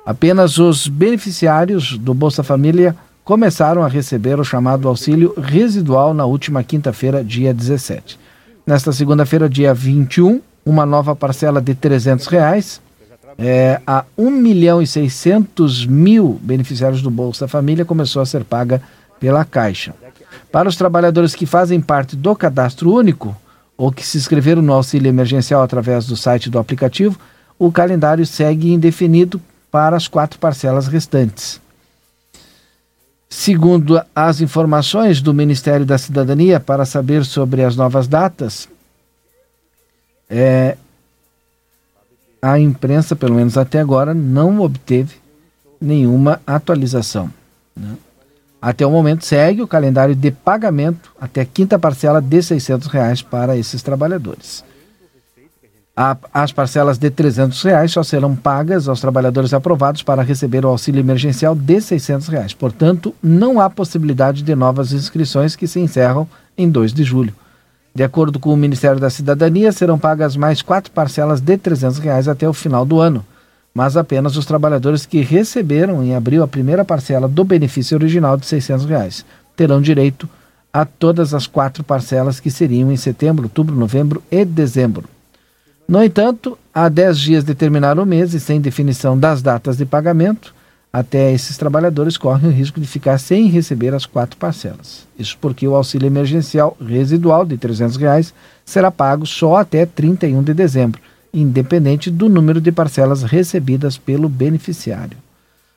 Apenas os beneficiários do Bolsa Família começaram a receber o chamado auxílio residual na última quinta-feira, dia 17. Nesta segunda-feira, dia 21, uma nova parcela de 300 reais é, a 1 milhão e 600 mil beneficiários do Bolsa Família começou a ser paga pela Caixa. Para os trabalhadores que fazem parte do cadastro único ou que se inscreveram no auxílio emergencial através do site do aplicativo, o calendário segue indefinido para as quatro parcelas restantes. Segundo as informações do Ministério da Cidadania, para saber sobre as novas datas, é, a imprensa, pelo menos até agora, não obteve nenhuma atualização. Né? Até o momento segue o calendário de pagamento até a quinta parcela de 600 reais para esses trabalhadores. A, as parcelas de 300 reais só serão pagas aos trabalhadores aprovados para receber o auxílio emergencial de 600 reais. Portanto, não há possibilidade de novas inscrições que se encerram em 2 de julho. De acordo com o Ministério da Cidadania, serão pagas mais quatro parcelas de 300 reais até o final do ano, mas apenas os trabalhadores que receberam em abril a primeira parcela do benefício original de 600 reais terão direito a todas as quatro parcelas que seriam em setembro, outubro, novembro e dezembro. No entanto, há 10 dias de terminar o mês e sem definição das datas de pagamento, até esses trabalhadores correm o risco de ficar sem receber as quatro parcelas. Isso porque o auxílio emergencial residual de 300 reais será pago só até 31 de dezembro, independente do número de parcelas recebidas pelo beneficiário.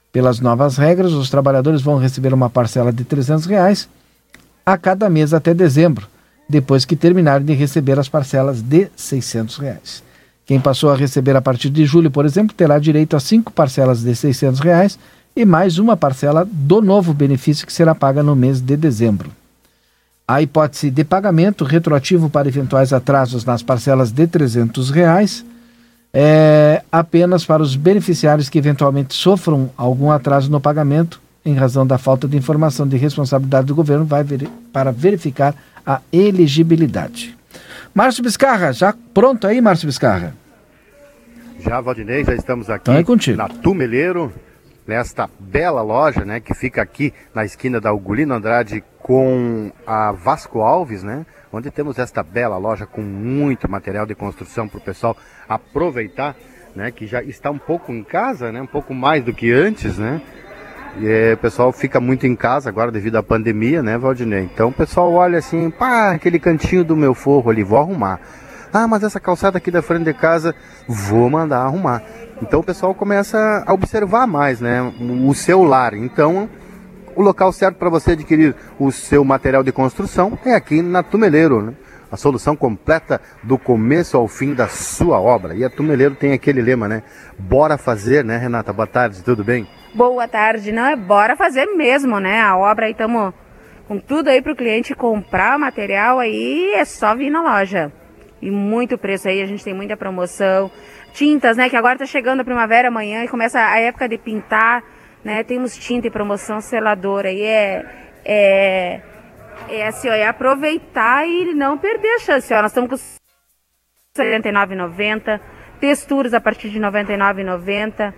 Pelas novas regras, os trabalhadores vão receber uma parcela de 300 reais a cada mês até dezembro, depois que terminarem de receber as parcelas de 600 reais. Quem passou a receber a partir de julho, por exemplo, terá direito a cinco parcelas de 600 reais e mais uma parcela do novo benefício que será paga no mês de dezembro. A hipótese de pagamento retroativo para eventuais atrasos nas parcelas de 300 reais é apenas para os beneficiários que eventualmente sofram algum atraso no pagamento em razão da falta de informação de responsabilidade do governo, vai ver, para verificar a elegibilidade. Márcio Biscarra, já pronto aí, Márcio Biscarra? Já, Valdinei, já estamos aqui então é contigo. na Tumeleiro, nesta bela loja, né, que fica aqui na esquina da Ugolino Andrade com a Vasco Alves, né, onde temos esta bela loja com muito material de construção para o pessoal aproveitar, né, que já está um pouco em casa, né, um pouco mais do que antes, né, e é, o pessoal fica muito em casa agora devido à pandemia, né, Valdinei? Então o pessoal olha assim, pá, aquele cantinho do meu forro ali, vou arrumar. Ah, mas essa calçada aqui da frente de casa, vou mandar arrumar. Então o pessoal começa a observar mais, né, o seu lar. Então o local certo para você adquirir o seu material de construção é aqui na Tumeleiro, né? A solução completa do começo ao fim da sua obra. E a Tumeleiro tem aquele lema, né? Bora fazer, né, Renata? Boa tarde, tudo bem? Boa tarde, não é? Bora fazer mesmo, né? A obra aí estamos com tudo aí para o cliente comprar material aí, é só vir na loja. E muito preço aí, a gente tem muita promoção. Tintas, né? Que agora tá chegando a primavera amanhã e começa a época de pintar, né? Temos tinta e promoção seladora aí é. é é assim, ó, é aproveitar e não perder a chance. Ó, nós estamos com R$ 79,90, texturas a partir de R$ 99,90,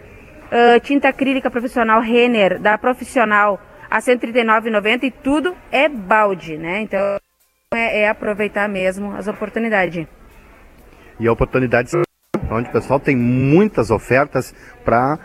uh, tinta acrílica profissional Renner, da profissional a R$ 139,90 e tudo é balde, né? Então é, é aproveitar mesmo as oportunidades. E oportunidades onde o pessoal tem muitas ofertas para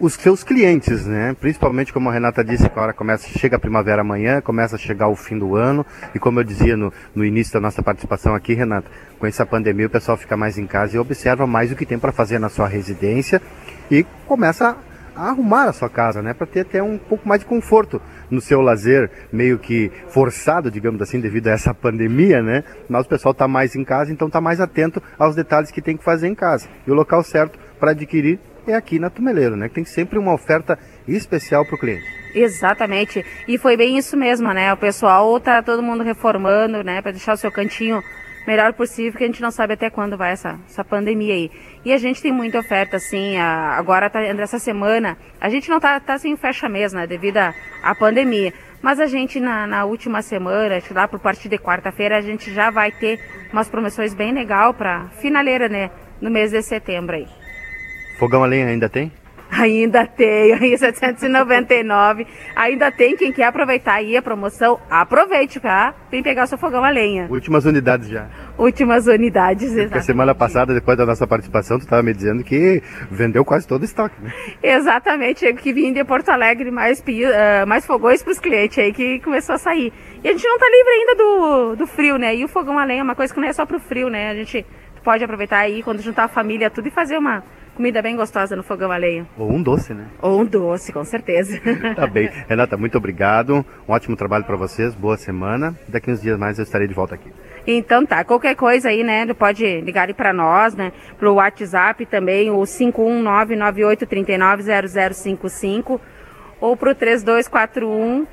os seus clientes, né? Principalmente como a Renata disse, agora começa, chega a primavera amanhã, começa a chegar o fim do ano, e como eu dizia no, no início da nossa participação aqui, Renata, com essa pandemia o pessoal fica mais em casa e observa mais o que tem para fazer na sua residência e começa a arrumar a sua casa, né? Para ter até um pouco mais de conforto no seu lazer, meio que forçado, digamos assim, devido a essa pandemia, né? Mas o pessoal está mais em casa, então está mais atento aos detalhes que tem que fazer em casa. E o local certo para adquirir é aqui na Tumeleiro, né? Que tem sempre uma oferta especial para o cliente. Exatamente. E foi bem isso mesmo, né? O pessoal tá todo mundo reformando, né? Para deixar o seu cantinho melhor possível, porque a gente não sabe até quando vai essa, essa pandemia aí. E a gente tem muita oferta, assim, a, agora tá, essa semana, a gente não tá, tá assim, fecha mês, né, devido à pandemia. Mas a gente, na, na última semana, lá por partir de quarta-feira, a gente já vai ter umas promoções bem legal para finaleira, né, no mês de setembro aí. Fogão a lenha ainda tem? Ainda tem, aí 799. Ainda tem quem quer aproveitar aí a promoção. Aproveite, tá? Vem pegar o seu fogão a lenha. Últimas unidades já. Últimas unidades, exatamente. Porque semana passada, depois da nossa participação, tu estava me dizendo que vendeu quase todo o estoque, né? Exatamente, que vim de Porto Alegre mais, uh, mais fogões para os clientes aí que começou a sair. E a gente não tá livre ainda do, do frio, né? E o fogão a lenha é uma coisa que não é só pro frio, né? A gente pode aproveitar aí quando juntar a família tudo e fazer uma comida bem gostosa no fogão a lenha. Ou um doce, né? Ou um doce, com certeza. tá bem. Renata, muito obrigado. Um ótimo trabalho para vocês. Boa semana. Daqui uns dias mais eu estarei de volta aqui. Então tá, qualquer coisa aí, né, pode ligar para nós, né, pro WhatsApp também, o 51998390055 ou pro 3241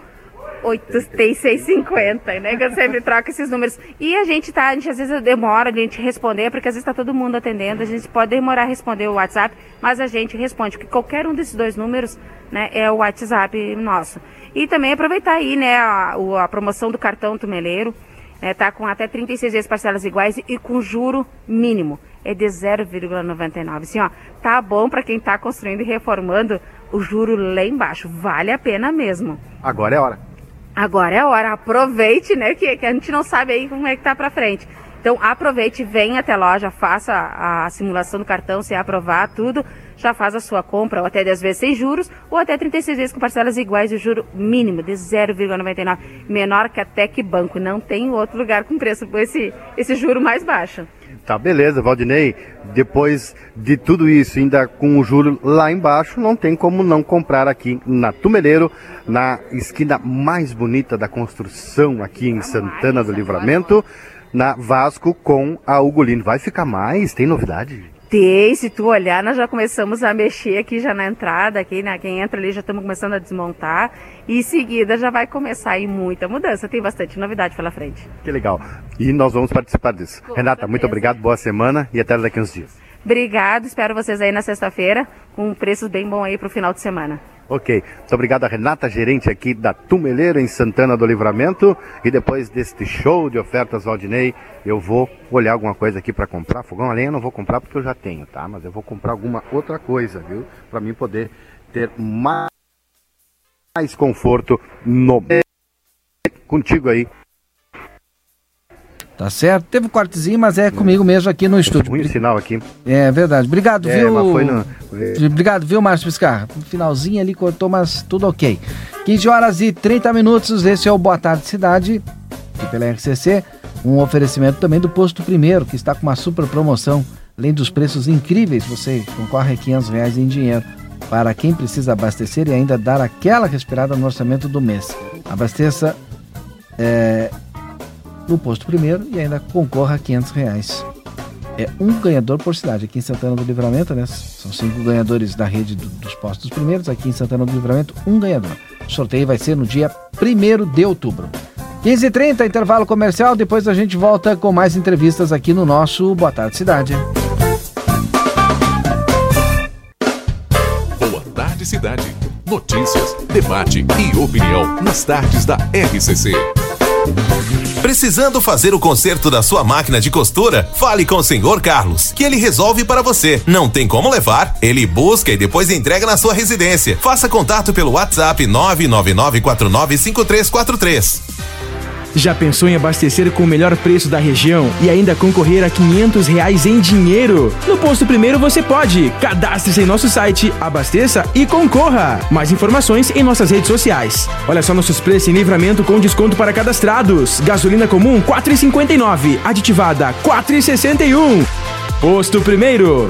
8650, né? Que eu sempre troco esses números. E a gente tá, a gente às vezes demora a gente responder, porque às vezes tá todo mundo atendendo, a gente pode demorar a responder o WhatsApp, mas a gente responde, porque qualquer um desses dois números, né, é o WhatsApp nosso. E também aproveitar aí, né, a, a promoção do cartão tumeleiro, né, tá com até 36 vezes parcelas iguais e com juro mínimo. É de 0,99. Assim, ó, tá bom para quem tá construindo e reformando o juro lá embaixo. Vale a pena mesmo. Agora é hora. Agora é a hora, aproveite, né? Que, que a gente não sabe aí como é que tá pra frente. Então aproveite, venha até a loja, faça a, a simulação do cartão, se aprovar tudo, já faz a sua compra, ou até 10 vezes sem juros, ou até 36 vezes com parcelas iguais e o juro mínimo de 0,99, menor que até que banco. Não tem outro lugar com preço esse, esse juro mais baixo. Tá, beleza, Valdinei. Depois de tudo isso, ainda com o juro lá embaixo, não tem como não comprar aqui na Tumeleiro, na esquina mais bonita da construção aqui em Santana do Livramento, na Vasco com a Ugolino. Vai ficar mais? Tem novidade? Tem, se tu olhar, nós já começamos a mexer aqui já na entrada, aqui, né? Quem entra ali já estamos começando a desmontar. E em seguida já vai começar aí muita mudança. Tem bastante novidade pela frente. Que legal. E nós vamos participar disso. Com Renata, certeza. muito obrigado, boa semana e até daqui uns dias. Obrigado, espero vocês aí na sexta-feira, com um preço bem bom aí pro final de semana. Ok, muito obrigado a Renata, gerente aqui da Tumeleiro em Santana do Livramento. E depois deste show de ofertas Valdinei, eu vou olhar alguma coisa aqui para comprar. Fogão a lenha eu não vou comprar porque eu já tenho, tá? Mas eu vou comprar alguma outra coisa, viu? Para mim poder ter mais conforto no contigo aí. Tá certo? Teve um cortezinho, mas é comigo mesmo aqui no estúdio. Ruim sinal aqui. É verdade. Obrigado, É, viu? mas foi no- Obrigado, viu, Márcio Piscar? Finalzinho ali cortou, mas tudo ok. 15 horas e 30 minutos. Esse é o Boa Tarde Cidade, aqui pela RCC. Um oferecimento também do Posto Primeiro, que está com uma super promoção. Além dos preços incríveis, você concorre a 500 reais em dinheiro para quem precisa abastecer e ainda dar aquela respirada no orçamento do mês. Abasteça é, no Posto Primeiro e ainda concorra a 500 reais. É um ganhador por cidade. Aqui em Santana do Livramento, né? São cinco ganhadores da rede do- dos postos primeiros. Aqui em Santana do Livramento, um ganhador. O sorteio vai ser no dia 1 de outubro. 15h30, intervalo comercial. Depois a gente volta com mais entrevistas aqui no nosso Boa Tarde Cidade. Boa tarde, cidade. Notícias, debate e opinião nas tardes da RCC. Precisando fazer o conserto da sua máquina de costura? Fale com o senhor Carlos, que ele resolve para você. Não tem como levar? Ele busca e depois entrega na sua residência. Faça contato pelo WhatsApp 999495343. Já pensou em abastecer com o melhor preço da região e ainda concorrer a 500 reais em dinheiro? No Posto Primeiro você pode. Cadastre-se em nosso site, abasteça e concorra. Mais informações em nossas redes sociais. Olha só nossos preços em livramento com desconto para cadastrados. Gasolina comum 4,59, aditivada 4,61. Posto Primeiro.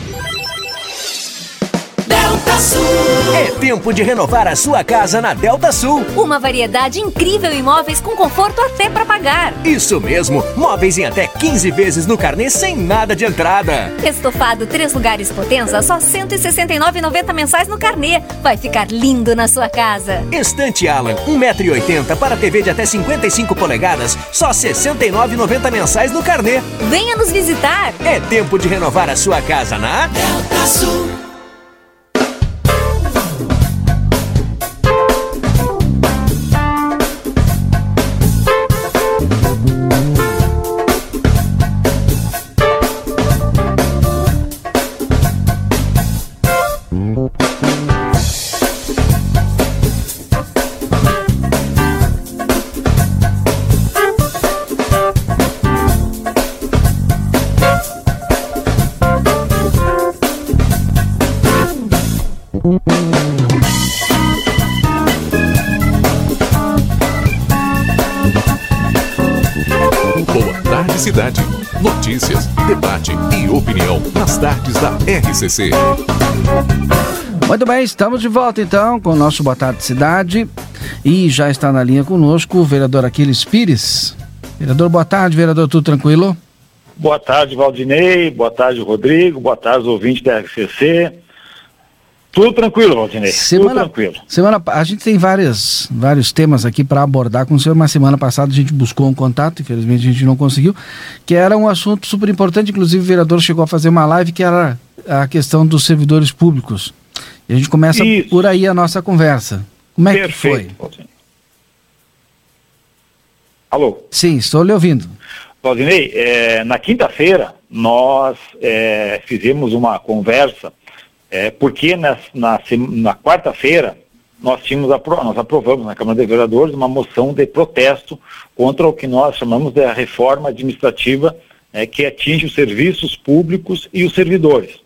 Delta Sul. É tempo de renovar a sua casa na Delta Sul. Uma variedade incrível em móveis com conforto até para pagar. Isso mesmo, móveis em até 15 vezes no carnê sem nada de entrada. Estofado três lugares Potenza, só R$ 169,90 mensais no carnê. Vai ficar lindo na sua casa. Estante Alan, 1,80m para TV de até 55 polegadas, só R$ 69,90 mensais no carnê. Venha nos visitar. É tempo de renovar a sua casa na Delta Sul. RCC. Muito bem, estamos de volta então com o nosso Boa Tarde Cidade. E já está na linha conosco o vereador Aquiles Pires. Vereador, boa tarde, vereador, tudo tranquilo? Boa tarde, Valdinei. Boa tarde, Rodrigo. Boa tarde, ouvintes da RCC. Tudo tranquilo, Valdinei. Semana, Tudo tranquilo. semana a gente tem várias, vários temas aqui para abordar com o senhor. Mas semana passada a gente buscou um contato, infelizmente a gente não conseguiu, que era um assunto super importante. Inclusive o vereador chegou a fazer uma live que era a questão dos servidores públicos. A gente começa Isso. por aí a nossa conversa. Como é Perfeito. que foi? Alô? Sim, estou lhe ouvindo. Valdinei, é, na quinta-feira nós é, fizemos uma conversa, é, porque na, na, na quarta-feira nós tínhamos nós aprovamos na Câmara de Vereadores uma moção de protesto contra o que nós chamamos de reforma administrativa é, que atinge os serviços públicos e os servidores.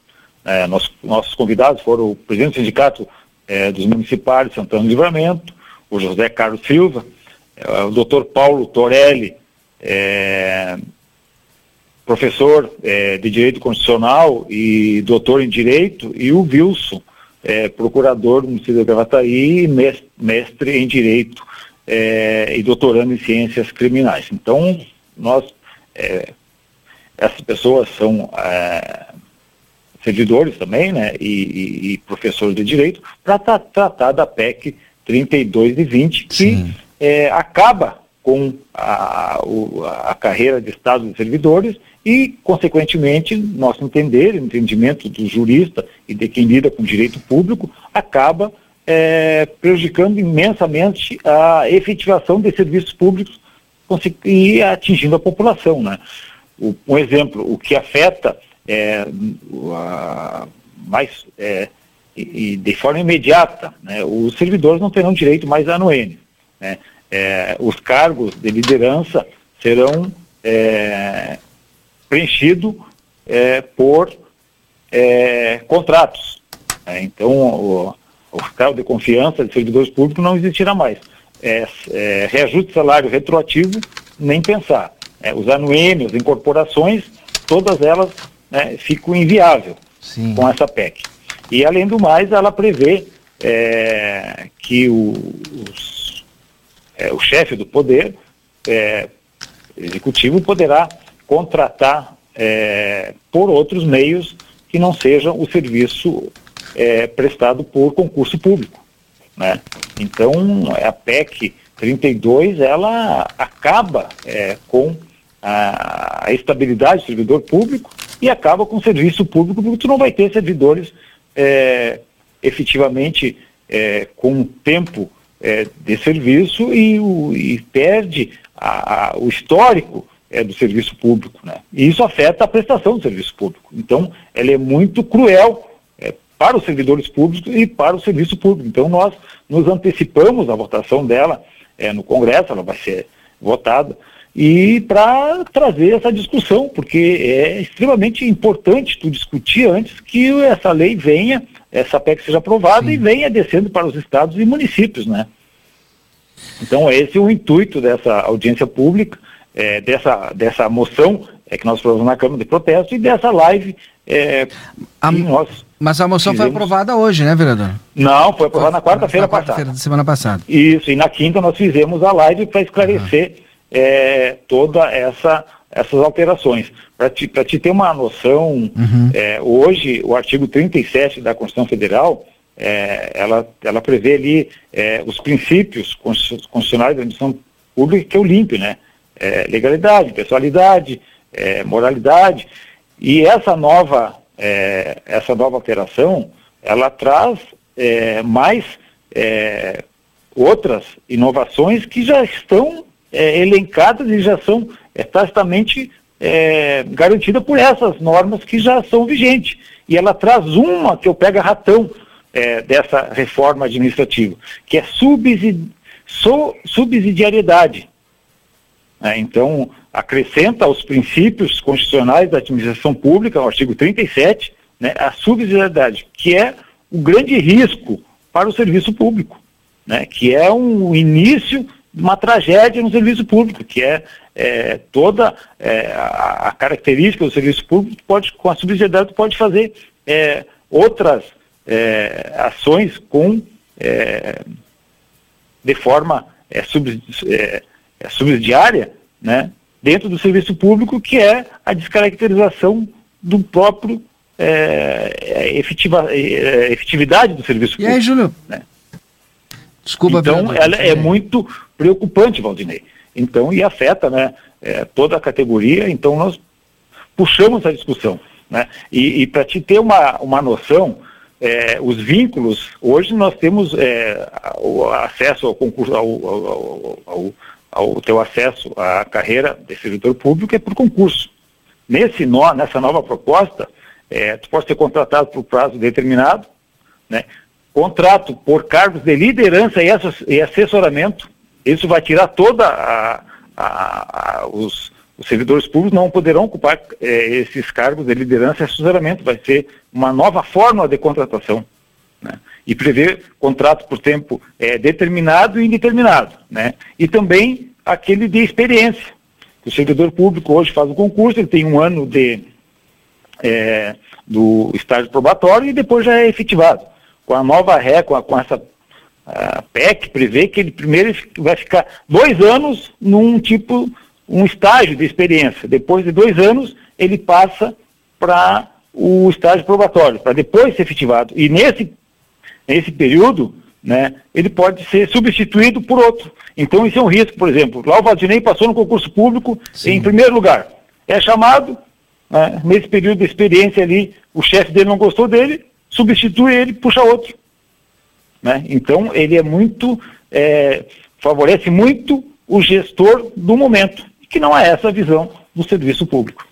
É, nós, nossos convidados foram o presidente do sindicato é, dos municipais de Santana do Livramento, o José Carlos Silva, é, o doutor Paulo Torelli, é, professor é, de Direito Constitucional e doutor em Direito, e o Wilson, é, procurador do município de Gravataí, mestre, mestre em Direito e doutorando em Ciências Criminais. Então, nós, essas pessoas são servidores também, né, e, e, professores de Direito, para tra tratar da PEC 32 e 20, que é, acaba com a, a, carreira de Estado de servidores e, consequentemente, nosso entender, entendimento do jurista e de quem lida com direito público, acaba é, prejudicando imensamente a efetivação de serviços públicos e atingindo a população. Né? O, um exemplo, o que afeta é, a, mais é, e, de forma imediata, né? os servidores não terão direito mais à ANON. Né? É, os cargos de liderança serão é, preenchido é, por é, contratos. É, então, o, o cargo de confiança de servidores públicos não existirá mais. É, reajuste de salário retroativo, nem pensar. Os anuênios, incorporações, todas elas né, ficam inviáveis com essa PEC. E, além do mais, ela prevê é, que o, os, é, o chefe do poder é, executivo poderá contratar é, por outros meios que não sejam o serviço é, prestado por concurso público. Né? Então, a PEC 32, ela acaba é, com a, a, estabilidade do servidor público e acaba com o serviço público, porque tu não vai ter servidores é, efetivamente é, com tempo é, de serviço e, o, e perde a, a, o histórico é, do serviço público. Né? E isso afeta a prestação do serviço público. Então, ela é muito cruel é, para os servidores públicos e para o serviço público. Então, nós nos antecipamos a votação dela é, no Congresso, ela vai ser votada, e para trazer essa discussão, porque é extremamente importante tu discutir antes que essa lei venha, essa PEC seja aprovada Sim. e venha descendo para os estados e municípios, né? Então, esse é o intuito dessa audiência pública, é, dessa, dessa moção é, que nós aprovamos na Câmara de Protesto e dessa live é, a, Mas a moção fizemos. foi aprovada hoje, né, vereador? Não, foi aprovada na quarta-feira quarta passada. da semana passada. Isso, e na quinta nós fizemos a live para esclarecer uhum. É, toda essa essas alterações. Para te, te ter uma noção, uhum. é, hoje o artigo 37 da Constituição Federal, é, ela, ela prevê ali é, os princípios constitucionais da administração pública, que é o LIMP, né? é, legalidade, pessoalidade, é, moralidade. E essa nova, é, essa nova alteração, ela traz mais outras inovações que já estão é, elencadas e já são tacitamente garantidas por essas normas que já são vigentes. E ela traz uma que eu pego a ratão dessa reforma administrativa, que é subsidi subsidiariedade. Né? Então, acrescenta aos princípios constitucionais da administração pública, o artigo 37, né, a subsidiariedade, que é o grande risco para o serviço público, né, que é um início uma tragédia no serviço público, que é, é toda é, a, característica do serviço público, pode, com a subsidiariedade pode fazer é, outras é, ações com é, de forma é, sub, é, subsidiária, né, dentro do serviço público, que é a descaracterização do próprio efetiva, efetividade do serviço e público. E aí, Júlio? Né? Desculpa, Então, ela é muito preocupante, Valdinei. Então, e afeta né, é, toda a categoria, então nós puxamos a discussão. Né? E, e para te ter uma, uma noção, é, os vínculos, hoje nós temos é, o acesso ao concurso, ao, ao, ao, ao, teu acesso à carreira de servidor público é por concurso. Nesse nó, nessa nova proposta, é, tu pode ser contratado por prazo determinado, né? Contrato por cargos de liderança e assessoramento, isso vai tirar toda a, a, a os, os servidores públicos não poderão ocupar é, esses cargos de liderança e assessoramento. Vai ser uma nova forma de contratação. Né? E prever contrato por tempo é, determinado e indeterminado. Né? E também aquele de experiência. O servidor público hoje faz o concurso, ele tem um ano de, é, do estágio probatório e depois já é efetivado. Com a nova ré, com, a, com essa a PEC, prevê que ele primeiro vai ficar dois anos num tipo um estágio de experiência. Depois de dois anos, ele passa para o estágio probatório, para depois ser efetivado. E nesse, nesse período, né, ele pode ser substituído por outro. Então isso é um risco, por exemplo. Lá o Valdinei passou no concurso público Sim. em primeiro lugar. É chamado, né, nesse período de experiência ali, o chefe dele não gostou dele, substitui ele, puxa outro. Né? Então ele é muito, é, favorece muito o gestor do momento que não é essa a visão do serviço público.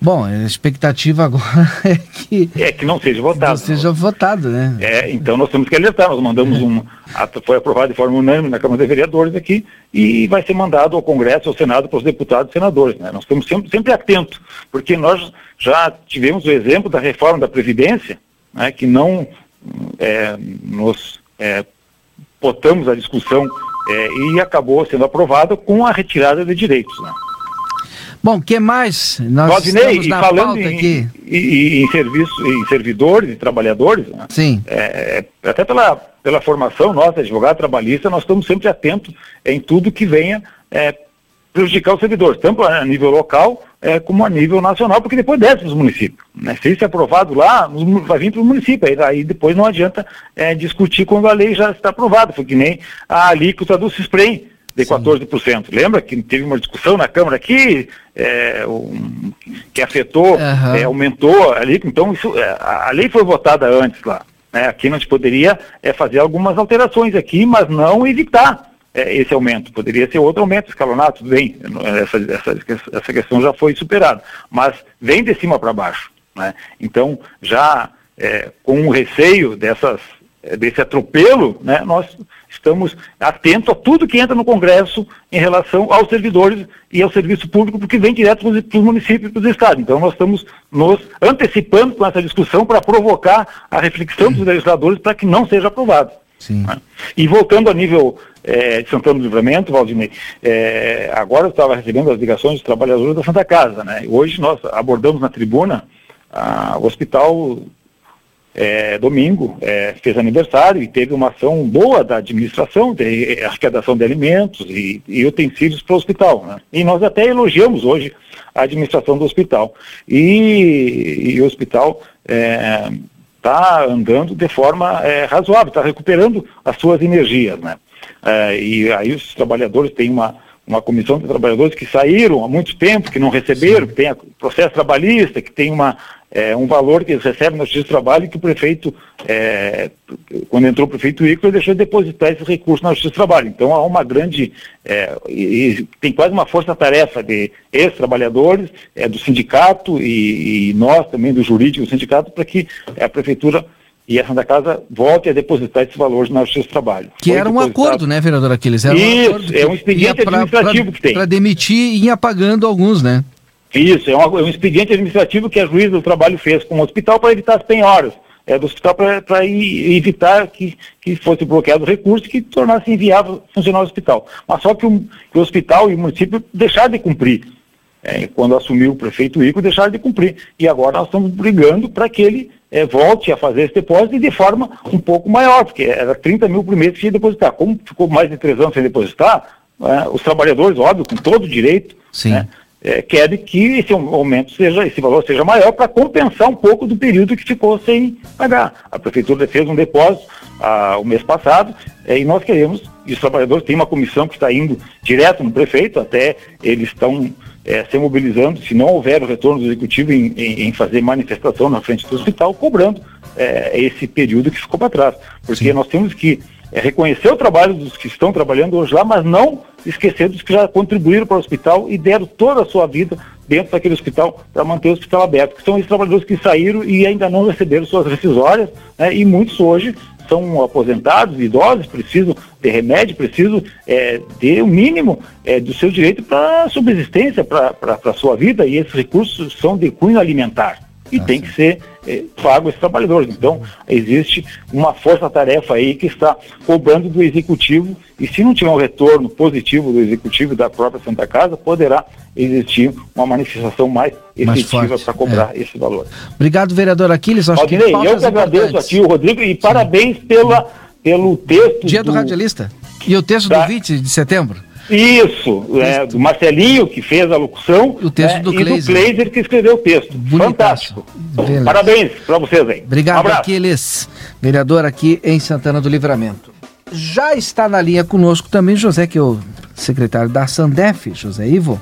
Bom, a expectativa agora é que. É que não seja votado. Não seja votado, né? É, então nós temos que alertar. Nós mandamos um. Foi aprovado de forma unânime na Câmara de Vereadores aqui e vai ser mandado ao Congresso, ao Senado, para os deputados e senadores. Né? Nós estamos sempre, sempre atentos, porque nós já tivemos o exemplo da reforma da Previdência, né, que não é, nos é, botamos a discussão é, e acabou sendo aprovada com a retirada de direitos. Né? Bom, o que mais? Nós Valdinei, e falando em, aqui. Em, em, serviço, em servidores e trabalhadores, né? Sim. É, é, até pela, pela formação nossa, advogado trabalhista, nós estamos sempre atentos em tudo que venha é, prejudicar os servidores, tanto a nível local é, como a nível nacional, porque depois desce para os municípios. Né? Se isso é aprovado lá, vai vir para o município, aí, aí, depois não adianta é, discutir quando a lei já está aprovada, foi que nem a alíquota do CISPREM, de 14%. Lembra que teve uma discussão na Câmara aqui, é, um, que afetou, uhum. é, aumentou ali, então isso, é, a lei foi votada antes lá. Né? Aqui nós poderia é, fazer algumas alterações aqui, mas não evitar é, esse aumento. Poderia ser outro aumento escalonado, tudo bem, essa, essa, essa questão já foi superada. Mas vem de cima para baixo. Né? Então, já é, com o receio dessas, é, desse atropelo, né, nós estamos atentos a tudo que entra no Congresso em relação aos servidores e ao serviço público, porque vem direto para os municípios e para os estados. Então, nós estamos nos antecipando com essa discussão para provocar a reflexão dos legisladores para que não seja aprovado. Né? E voltando a nível é, de Santana do Livramento, Valdinei, é, agora eu estava recebendo as ligações dos trabalhadores da Santa Casa. Né? Hoje nós abordamos na tribuna a, o hospital é, domingo é, fez aniversário e teve uma ação boa da administração de arrecadação de alimentos e, e utensílios para o hospital. Né? E nós até elogiamos hoje a administração do hospital. E, e o hospital é, está andando de forma é, razoável, está recuperando as suas energias. Né? É, e aí os trabalhadores têm uma, uma comissão de trabalhadores que saíram há muito tempo, que não receberam, que tem processo trabalhista, que tem uma, é, um valor que eles recebem no Justiça do Trabalho e que o prefeito, é, quando entrou o prefeito Ícaro, deixou de depositar esses recursos na Justiça do Trabalho. Então há uma grande, é, e, e tem quase uma força-tarefa de ex-trabalhadores, é, do sindicato e, e, nós também, do jurídico do sindicato, para que a prefeitura e a Santa Casa volte a depositar esses valores na Justiça do Trabalho. Que Foi era um acordo, né, vereador Aquiles? Era Isso, um é um expediente administrativo pra, que tem. Para demitir e ir apagando alguns, né? Isso, é, uma, é, um expediente administrativo que a juíza do trabalho fez com o hospital para evitar as penhoras. É, do hospital para evitar que, que fosse bloqueado o recurso e que tornasse inviável funcionar o hospital. Mas só que o, que o hospital e o município deixaram de cumprir. É, quando assumiu o prefeito Ico, deixaram de cumprir. E agora nós estamos brigando para que ele é, volte a fazer esse depósito e de forma um pouco maior, porque era 30 mil por mês que ia depositar. Como ficou mais de três anos sem depositar, é, os trabalhadores, óbvio, com todo o direito, né, é, querem que esse aumento seja, esse valor seja maior para compensar um pouco do período que ficou sem pagar. A prefeitura fez um depósito ah, o mês passado é, e nós queremos, e os trabalhadores têm uma comissão que está indo direto no prefeito, até eles estão é, se mobilizando, se não houver o retorno do executivo em, em, em, fazer manifestação na frente do hospital, cobrando é, esse período que ficou para trás. Porque nós temos que é, reconhecer o trabalho dos que estão trabalhando hoje lá, mas não esquecer dos que já contribuíram para o hospital e deram toda a sua vida dentro daquele hospital para manter o hospital aberto, que são esses trabalhadores que saíram e ainda não receberam suas rescisórias, né, e muitos hoje são aposentados, idosos, precisam de remédio, precisam é, de o um mínimo é, do seu direito para subsistência, para a sua vida, e esses recursos são de cunho alimentar. E tem que ser é, pago esses trabalhadores. Então, existe uma força-tarefa aí que está cobrando do executivo, e se não tiver um retorno positivo do executivo e da própria Santa Casa, poderá existir uma manifestação mais efetiva para cobrar é. esse valor. Obrigado, vereador Aquiles. Acho que eu que agradeço a ti, o Rodrigo, e parabéns pela, pelo texto. Dia do, do Radialista. E o texto Tá. do 20 de setembro? Isso, é, do Marcelinho, que fez a locução, o texto né, do e do Kleiser. Kleiser, que escreveu o texto. Fantástico. Beleza. Parabéns para vocês aí. Obrigado, um. Aquiles, vereador aqui em Santana do Livramento. Já está na linha conosco também José, que é o secretário da Sandef, José Ivo.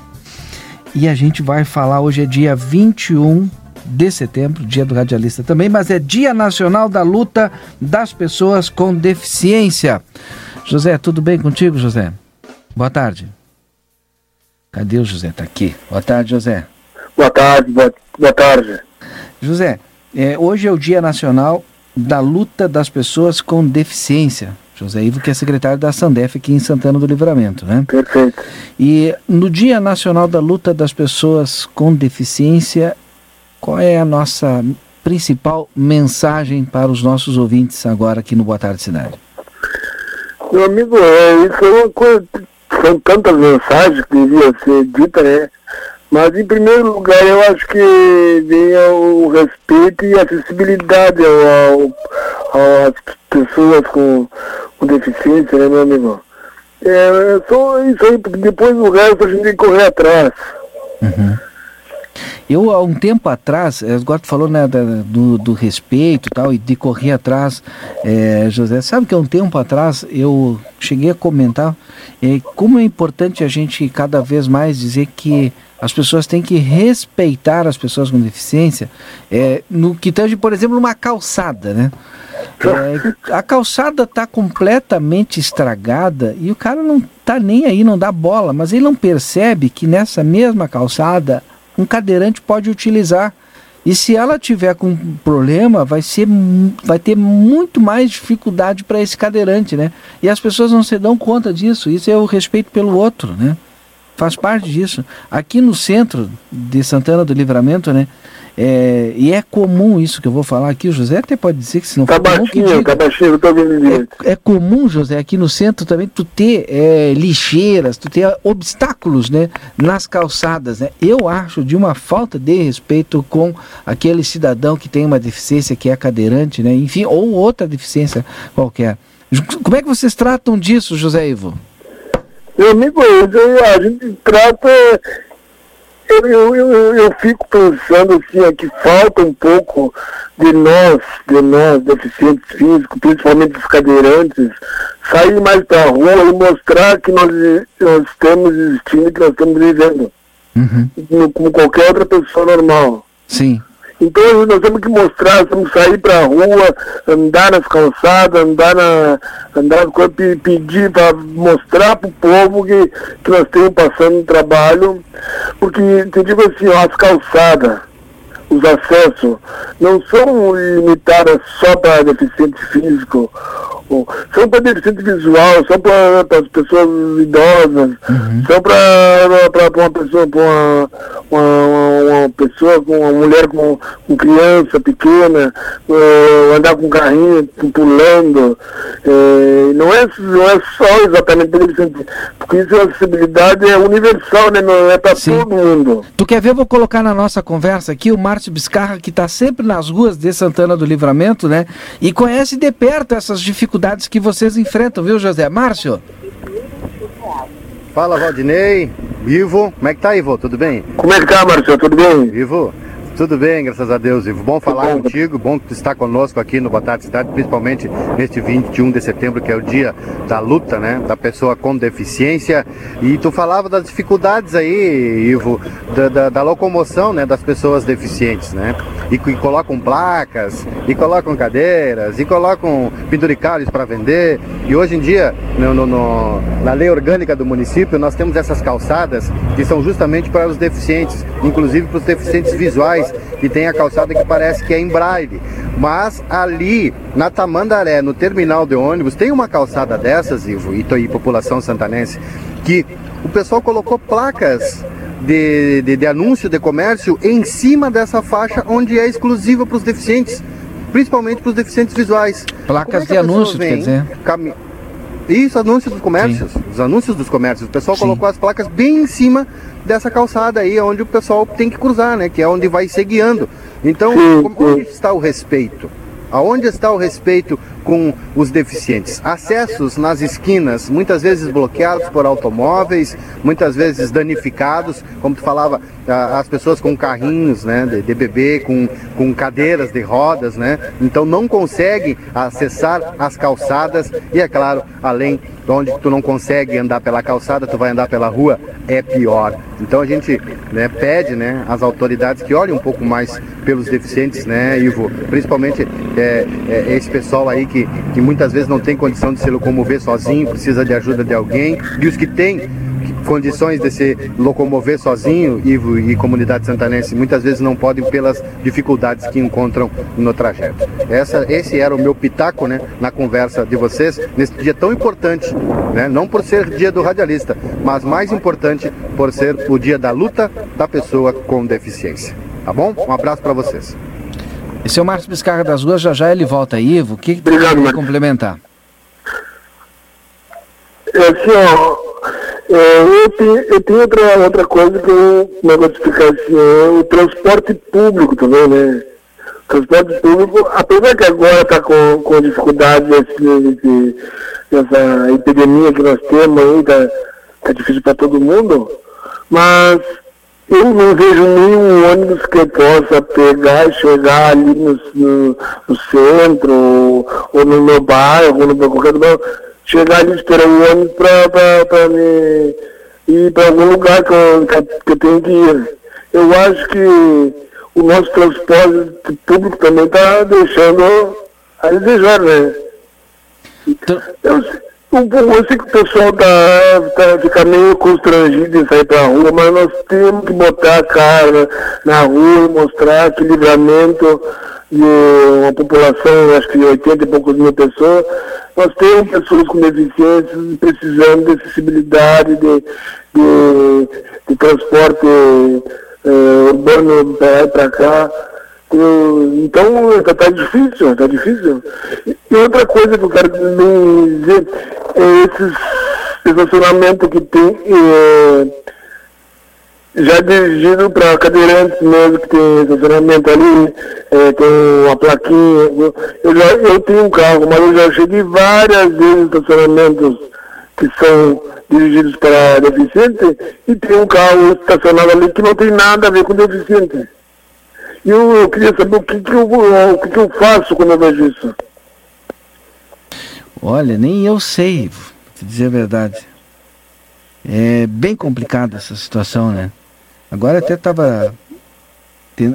E a gente vai falar, hoje é dia 21 de setembro, dia do radialista também, mas é Dia Nacional da Luta das Pessoas com Deficiência. José, tudo bem contigo, José? Boa tarde. Cadê o José? Tá aqui. Boa tarde, José. Boa tarde, boa, boa tarde. José, é, hoje é o Dia Nacional da Luta das Pessoas com Deficiência. José Ivo, que é secretário da Sandef aqui em Santana do Livramento, né? Perfeito. E no Dia Nacional da Luta das Pessoas com Deficiência, qual é a nossa principal mensagem para os nossos ouvintes agora aqui no Boa Tarde Cidade? Meu amigo, é, isso é uma coisa, são tantas mensagens que deviam ser ditas, né? Mas em primeiro lugar eu acho que vem o respeito e acessibilidade ao, ao, às pessoas com, com deficiência, né, meu amigo? É só isso aí, porque depois o resto a gente tem que correr atrás. Eu, há um tempo atrás, eh, agora tu falou né, do, do respeito e tal, e de correr atrás, eh, José, sabe que há um tempo atrás eu cheguei a comentar eh, como é importante a gente cada vez mais dizer que as pessoas têm que respeitar as pessoas com deficiência, eh, no que tange, por exemplo, uma calçada, né? É, a calçada está completamente estragada e o cara não tá nem aí, não dá bola, mas ele não percebe que nessa mesma calçada um cadeirante pode utilizar. E se ela tiver com problema, vai ser vai ter muito mais dificuldade para esse cadeirante, né? E as pessoas não se dão conta disso. Isso é o respeito pelo outro, né? Faz parte disso. Aqui no centro de Santana do Livramento, né? É, e é comum isso que eu vou falar aqui, o José até pode dizer que se não Tá for comum, que baixinho, diga. tá baixinho, eu tô ouvindo direito. É comum, José, aqui no centro também tu ter é, lixeiras, tu ter obstáculos, né, nas calçadas, né? Eu acho de uma falta de respeito com aquele cidadão que tem uma deficiência que é cadeirante, né? Enfim, ou outra deficiência qualquer. Como é que vocês tratam disso, José Ivo? Meu amigo, eu- a gente trata. Eu, eu, eu, fico pensando assim, é que falta um pouco de nós, de nós, deficientes físicos, principalmente os cadeirantes, sair mais pra rua e mostrar que nós, nós estamos existindo, que nós estamos vivendo. Como- Como qualquer outra pessoa normal. Sim. Então nós temos que mostrar, temos que sair pra rua, andar nas calçadas, andar na. andar pedir para mostrar pro povo que, que nós estamos passando trabalho, porque te digo assim, ó, as calçadas, os acessos, não são limitadas só para deficiente físico, são para deficiente visual, são para as pessoas idosas, são para uma pessoa, pra uma, uma, uma pessoa, com uma mulher com, com criança pequena, eh, andar com carrinho, pulando. eh, não, é, não é só exatamente deficiente, porque isso a acessibilidade é universal, né? Não é para todo mundo. Tu quer ver? Eu vou colocar na nossa conversa aqui o Márcio Biscarra, que está sempre nas ruas de Santana do Livramento, né? E conhece de perto essas dificuldades que vocês enfrentam, viu, José? Márcio? Fala, Valdinei. Ivo, como é que tá, Ivo? Tudo bem? Como é que tá, Marcelo? Tudo bem? Ivo, Tudo bem, graças a Deus, Ivo. Bom falar contigo, bom que tu está conosco aqui no Boa Tarde Cidade, principalmente neste 21 de setembro, que é o dia da luta, né, da pessoa com deficiência. E tu falava das dificuldades aí, Ivo, da, da, da locomoção, né, das pessoas deficientes, né? E, e colocam placas, e colocam cadeiras, e colocam penduricalhos para vender. E hoje em dia, no, no, no, na lei orgânica do município, nós temos essas calçadas que são justamente para os deficientes, inclusive para os deficientes visuais e tem a calçada que parece que é em braille. Mas ali, na Tamandaré, no terminal de ônibus, tem uma calçada dessas, Ivo, e, e população santanense, que o pessoal colocou placas de, de, de anúncio de comércio em cima dessa faixa onde é exclusiva para os deficientes, principalmente para os deficientes visuais. Placas é de anúncio, quer dizer? Cami... Isso, anúncios dos comércios. Sim. Os anúncios dos comércios. O pessoal Sim. colocou as placas bem em cima dessa calçada aí, onde o pessoal tem que cruzar, né? Que é onde vai ser guiando. Então, onde está o respeito? Aonde está o respeito com os deficientes? Acessos nas esquinas, muitas vezes bloqueados por automóveis, muitas vezes danificados, como tu falava, as pessoas com carrinhos né, de, bebê, com, com cadeiras de rodas, né? Então não conseguem acessar as calçadas e, é claro, além onde tu não consegue andar pela calçada, tu vai andar pela rua, é pior. Então a gente né, pede né, às autoridades que olhem um pouco mais pelos deficientes, né, Ivo? Principalmente é, é, esse pessoal aí que, que muitas vezes não tem condição de se locomover sozinho, precisa de ajuda de alguém, e os que têm condições de se locomover sozinho, Ivo e comunidade santanense, muitas vezes não podem pelas dificuldades que encontram no trajeto. Essa, esse era o meu pitaco né, na conversa de vocês, nesse dia tão importante, né, não por ser dia do radialista, mas mais importante por ser o dia da luta da pessoa com deficiência. Tá bom? Um abraço para vocês. Esse é o Márcio Biscarra das Ruas, já já ele volta aí, Ivo. O que, que tu quer complementar? Ó, é, eu, tenho, eu tenho outra, outra coisa que eu não explicar assim, é o transporte público também, né? O transporte público, apesar que agora está com, com dificuldade dessa epidemia que nós temos aí, tá, tá difícil para todo mundo, mas eu não vejo nenhum ônibus que possa pegar e chegar ali no, no, no centro, ou, ou, no meu bairro, ou no qualquer lugar chegar ali esperar o ônibus para me ir para algum lugar que eu, que eu tenho que ir. Eu acho que o nosso transporte público também está deixando a desejar, né? Então... Eu, eu sei que o pessoal tá, tá, fica meio constrangido em sair para a rua, mas nós temos que botar a cara na rua e mostrar que livramento de uma população, acho que 80 e poucos mil pessoas, nós temos pessoas com deficiências precisando de acessibilidade, de, de, de transporte eh, urbano para cá. Então está tá difícil, está difícil. E outra coisa que eu quero dizer é esses estacionamentos que tem eh, já dirigido para cadeirantes mesmo, que tem estacionamento ali, é, tem uma plaquinha. Eu, já, eu tenho um carro, mas eu já cheguei várias vezes estacionamentos que são dirigidos para deficiente e tem um carro estacionado ali que não tem nada a ver com deficiente. E eu, eu queria saber o que, que, eu, o que, que eu faço quando eu vejo isso. Olha, nem eu sei, te dizer a verdade. É bem complicada essa situação, né? Agora até estava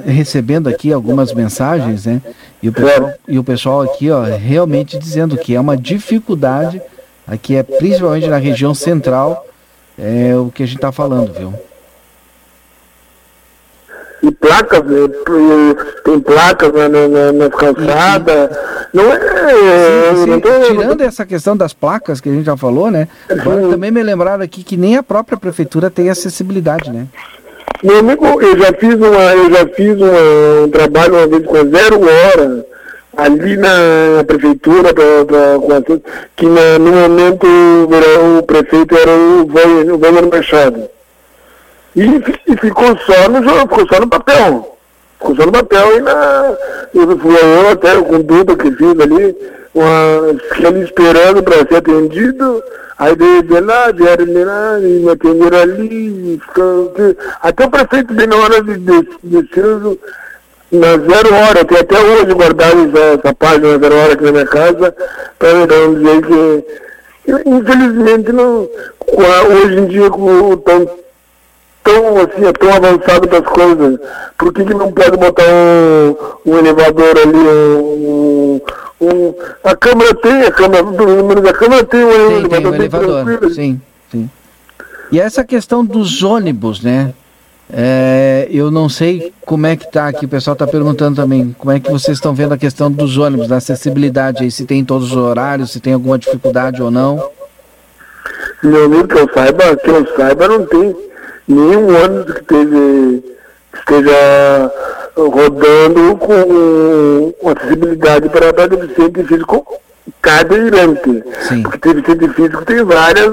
recebendo aqui algumas mensagens, né? E o, pessoal, e o pessoal aqui, ó, realmente dizendo que é uma dificuldade, aqui é principalmente na região central, é o que a gente está falando, viu? E placas, tem placas na, na, na calçada. Não é. Sim, sim. Tô... Tirando essa questão das placas que a gente já falou, né? Agora também me lembraram aqui que nem a própria prefeitura tem acessibilidade, né? Meu amigo, eu já fiz, uma, eu já fiz uma, um trabalho uma vez com zero hora ali na prefeitura, pra, pra, que na, no momento o, prefeito era o Wagner Machado. E, e, ficou só no ficou só no papel. Ficou só no papel e na. Eu fui até com tudo que fiz ali, ali esperando para ser atendido. Aí de, de lá, vieram de lá, e me atenderam ali, até o prefeito, bem na hora de descer, na zero hora, tem até hoje guardado essa, essa página zero hora aqui na minha casa, para não dizer que, infelizmente não, hoje em dia com o tão, tão assim, é tão avançado das coisas, por que, que não pode botar um, um elevador ali, um, um, a câmera tem, a câmera, pelo menos a câmera tem um Tem, elevador, tem um elevador. Sim, sim. E essa questão dos ônibus, né? É, eu não sei como é que tá aqui, o pessoal está perguntando também, como é que vocês estão vendo a questão dos ônibus, da acessibilidade aí, se tem em todos os horários, se tem alguma dificuldade ou não. Meu amigo, que eu saiba, que eu saiba, não tem nenhum ônibus que esteja, que esteja rodando com, com acessibilidade para, deficiente físico cadeirante. Porque deficiente físico tem várias,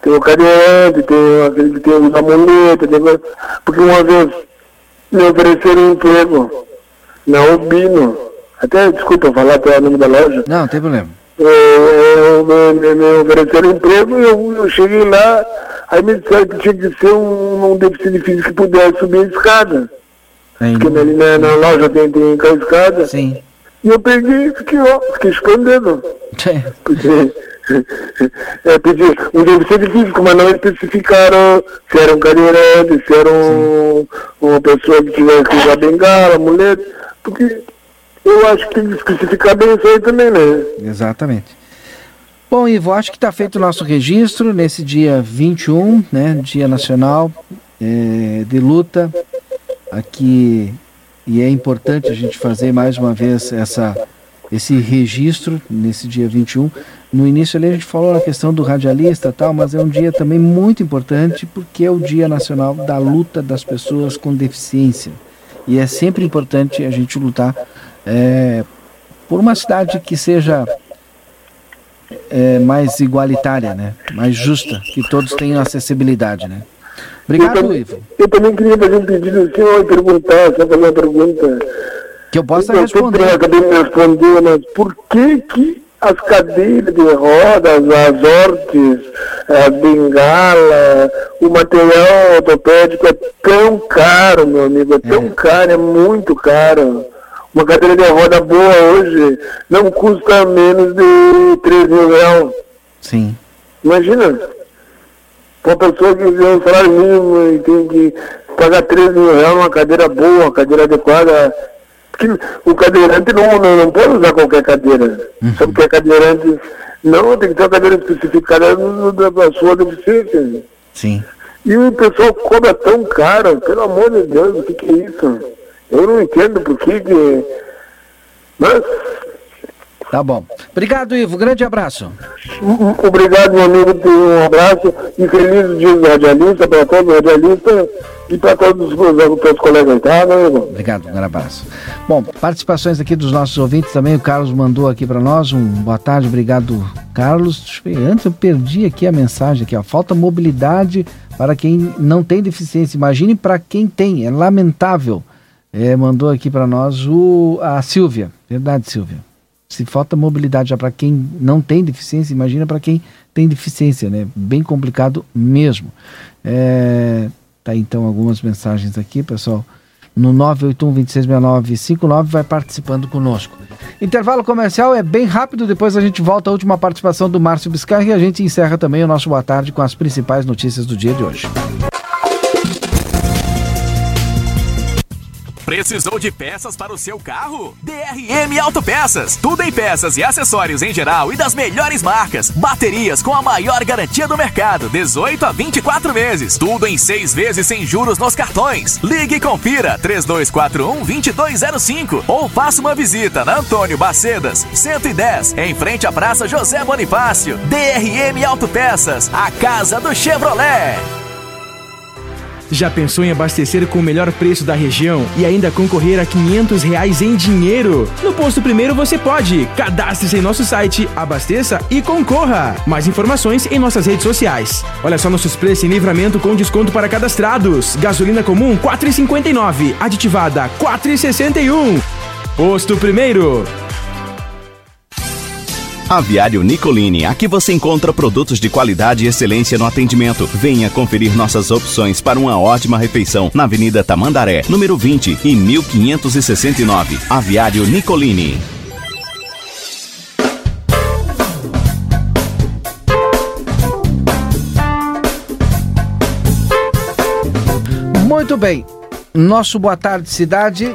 tem o cadeirante, tem aquele que tem os amuletos, tem, porque uma vez me ofereceram emprego na Albino, até, desculpa falar até o nome da loja, Não, não tem problema. eu, eu, me, me, me ofereceram emprego e eu, eu cheguei lá, aí me disseram que tinha que ser um, um deficiente físico que pudesse subir a escada. Porque ali na, na loja tem, tem aquela escada. Sim. E eu peguei e fiquei, ó, fiquei escondendo. Porque é, pedi um deficiente físico, mas não especificaram se era um cadeirante, se era um, uma pessoa que tivesse que usar bengala, mulher, porque eu acho que tem que especificar bem isso aí também, né? Exatamente. Bom, Ivo, acho que está feito o nosso registro nesse dia 21, né, Dia Nacional eh, de Luta, aqui, e é importante a gente fazer mais uma vez essa, esse registro nesse dia 21. No início ali a gente falou na questão do radialista e tal, mas é um dia também muito importante porque é o Dia Nacional da Luta das Pessoas com Deficiência. E é sempre importante a gente lutar eh, por uma cidade que seja é, mais igualitária, né? Mais justa, que todos tenham acessibilidade, né? Obrigado, eu, tam- Ivo. Eu também queria fazer um pedido ao senhor e perguntar, só fazer uma pergunta. Que eu possa eu responder. sempre acabei de responder, mas por que que as cadeiras de rodas, as hortes, a bengala, o material ortopédico é tão caro, meu amigo, é tão caro, é muito caro. Uma cadeira de roda boa hoje não custa menos de 3 mil reais. Sim. Imagina, uma pessoa que ganha um salário mínimo e tem que pagar 3 mil reais numa cadeira boa, uma cadeira adequada. Porque o cadeirante não, não, não pode usar qualquer cadeira. Sabe que é cadeirante? Não, tem que ter uma cadeira especificada da sua deficiência. Sim. E o pessoal cobra tão caro, pelo amor de Deus, o que, que é isso? Eu não entendo por que que... Mas, Tá bom. Obrigado, Ivo. Grande abraço. obrigado, meu amigo, um abraço e feliz dia do radialista, para todos os radialistas e para todos os teus colegas, tá, meu amigo? Obrigado, um grande abraço. Bom, participações aqui dos nossos ouvintes também. O Carlos mandou aqui para nós um boa tarde, obrigado, Carlos. Antes eu perdi aqui a mensagem aqui, ó. Falta mobilidade para quem não tem deficiência. Imagine para quem tem, é lamentável. É, mandou aqui para nós o a Silvia. Verdade, Silvia. Se falta mobilidade já para quem não tem deficiência, imagina para quem tem deficiência, né? Bem complicado mesmo. É, tá então algumas mensagens aqui, pessoal. No 981-266959 vai participando conosco. Intervalo comercial é bem rápido, depois a gente volta à última participação do Márcio Biscarri e a gente encerra também o nosso Boa Tarde com as principais notícias do dia de hoje. Precisou de peças para o seu carro? DRM Autopeças. Tudo em peças e acessórios em geral e das melhores marcas. Baterias com a maior garantia do mercado. 18 a 24 meses. Tudo em seis vezes sem juros nos cartões. Ligue e confira 3241-2205 ou faça uma visita na Antônio Bacedas, 110, em frente à Praça José Bonifácio. DRM Autopeças, a casa do Chevrolet. Já pensou em abastecer com o melhor preço da região e ainda concorrer a 500 reais em dinheiro? No Posto Primeiro você pode. Cadastre-se em nosso site, abasteça e concorra. Mais informações em nossas redes sociais. Olha só nossos preços em livramento com desconto para cadastrados. Gasolina comum 4,59, aditivada 4,61. Posto Primeiro. Aviário Nicolini, aqui você encontra produtos de qualidade e excelência no atendimento. Venha conferir nossas opções para uma ótima refeição na Avenida Tamandaré, número 20 e 1569. Aviário Nicolini. Muito bem. Nosso Boa Tarde Cidade,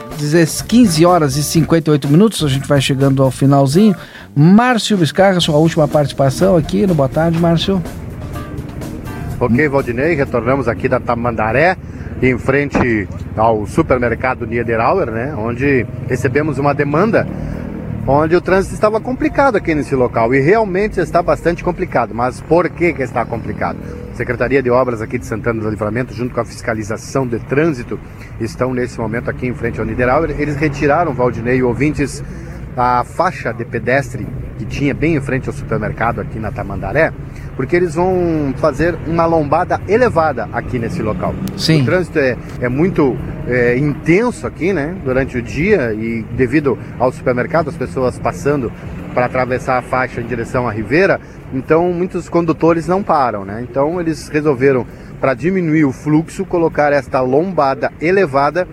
15 horas e 58 minutos, a gente vai chegando ao finalzinho. Márcio Biscarra, sua última participação aqui no Boa Tarde, Márcio. Ok, Valdinei, retornamos aqui da Tamandaré, em frente ao supermercado Niederauer, né? Onde recebemos uma demanda onde o trânsito estava complicado aqui nesse local e realmente está bastante complicado. Mas por que, que está complicado? Secretaria de Obras aqui de Santana do Livramento, junto com a fiscalização de trânsito, estão nesse momento aqui em frente ao Niederauer. Eles retiraram, Valdinei, ouvintes, a faixa de pedestre que tinha bem em frente ao supermercado aqui na Tamandaré, porque eles vão fazer uma lombada elevada aqui nesse local. Sim. O trânsito é, é muito é, intenso aqui, né, durante o dia e devido ao supermercado, as pessoas passando para atravessar a faixa em direção à Ribeira, então muitos condutores não param, né? Então eles resolveram para diminuir o fluxo colocar esta lombada elevada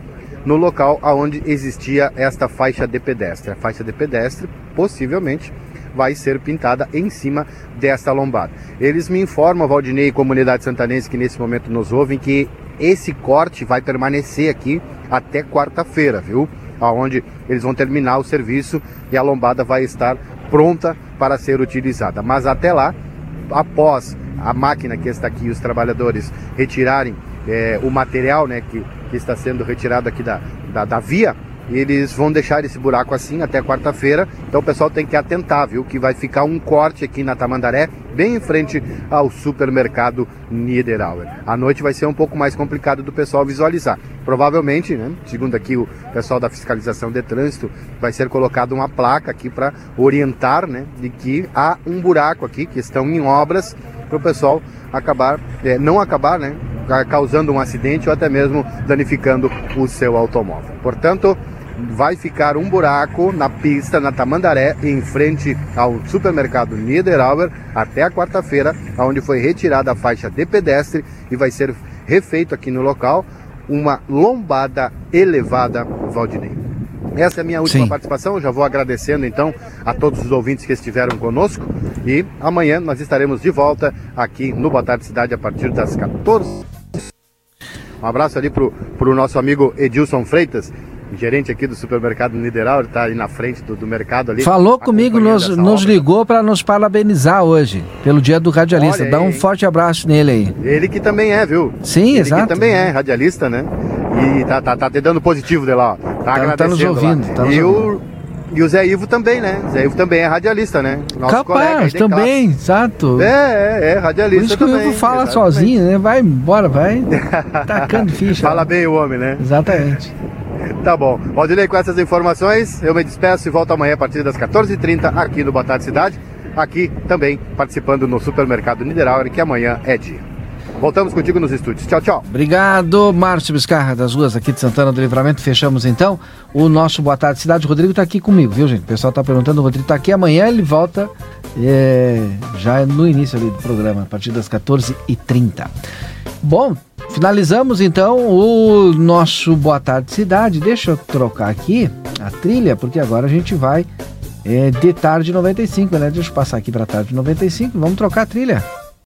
no local aonde existia esta faixa de pedestre. A faixa de pedestre possivelmente vai ser pintada em cima desta lombada. Eles me informam, Valdinei e comunidade santanense que nesse momento nos ouvem, que esse corte vai permanecer aqui até quarta-feira, viu? Aonde eles vão terminar o serviço e a lombada vai estar pronta para ser utilizada. Mas até lá, após a máquina que está aqui, os trabalhadores retirarem é, o material né, que, que está sendo retirado aqui da, da, da via, eles vão deixar esse buraco assim até quarta-feira. Então o pessoal tem que atentar, viu? Que vai ficar um corte aqui na Tamandaré, bem em frente ao supermercado Niederauer. À noite vai ser um pouco mais complicado do pessoal visualizar. Provavelmente, né, segundo aqui o pessoal da fiscalização de trânsito, vai ser colocada uma placa aqui para orientar, né, de que há um buraco aqui que estão em obras para o pessoal acabar, é, não acabar, né, causando um acidente ou até mesmo danificando o seu automóvel. Portanto, vai ficar um buraco na pista, na Tamandaré, em frente ao supermercado Niederauer, até a quarta-feira, onde foi retirada a faixa de pedestre e vai ser refeito aqui no local uma lombada elevada, Valdinei. Essa é a minha última Sim. participação. Já vou agradecendo então a todos os ouvintes que estiveram conosco. E amanhã nós estaremos de volta aqui no Boa Tarde Cidade a partir das 14. Um abraço ali pro, pro nosso amigo Edilson Freitas, gerente aqui do supermercado Nideral, ele tá aí na frente do, do mercado ali. Falou comigo, acompanhando nos, nos ligou para nos parabenizar hoje, pelo dia do radialista. Olha Dá um aí. forte abraço nele aí. Ele que também é, viu? Sim, Ele exato. que também é radialista, né? E tá, tá, tá te dando positivo de lá, ó. Tá, tá nos agradecendo ouvindo, lá. tá nos e, o, e o Zé Ivo também, né? Zé Ivo também é radialista, né? Nosso Capaz, também, exato. É, é, é, radialista Por isso que o também. Ivo fala exatamente. sozinho, né? Vai embora, vai tacando ficha. Fala bem o homem, né? Exatamente. Tá bom. Valdinei, com essas informações, eu me despeço e volto amanhã a partir das 14h30 aqui no Boa Tarde Cidade. Aqui também participando no supermercado Niederauer, que amanhã é dia. Voltamos contigo nos estúdios. Tchau, tchau. Obrigado, Márcio Biscarra, das ruas aqui de Santana do Livramento. Fechamos então o nosso Boa Tarde Cidade. O Rodrigo está aqui comigo, viu, gente? O pessoal está perguntando, o Rodrigo está aqui. Amanhã ele volta é, já no início do programa, a partir das 14h30. Bom, finalizamos então o nosso Boa Tarde Cidade. Deixa eu trocar aqui a trilha, porque agora a gente vai é, de tarde 95, né? Deixa eu passar aqui para tarde 95. Vamos trocar a trilha.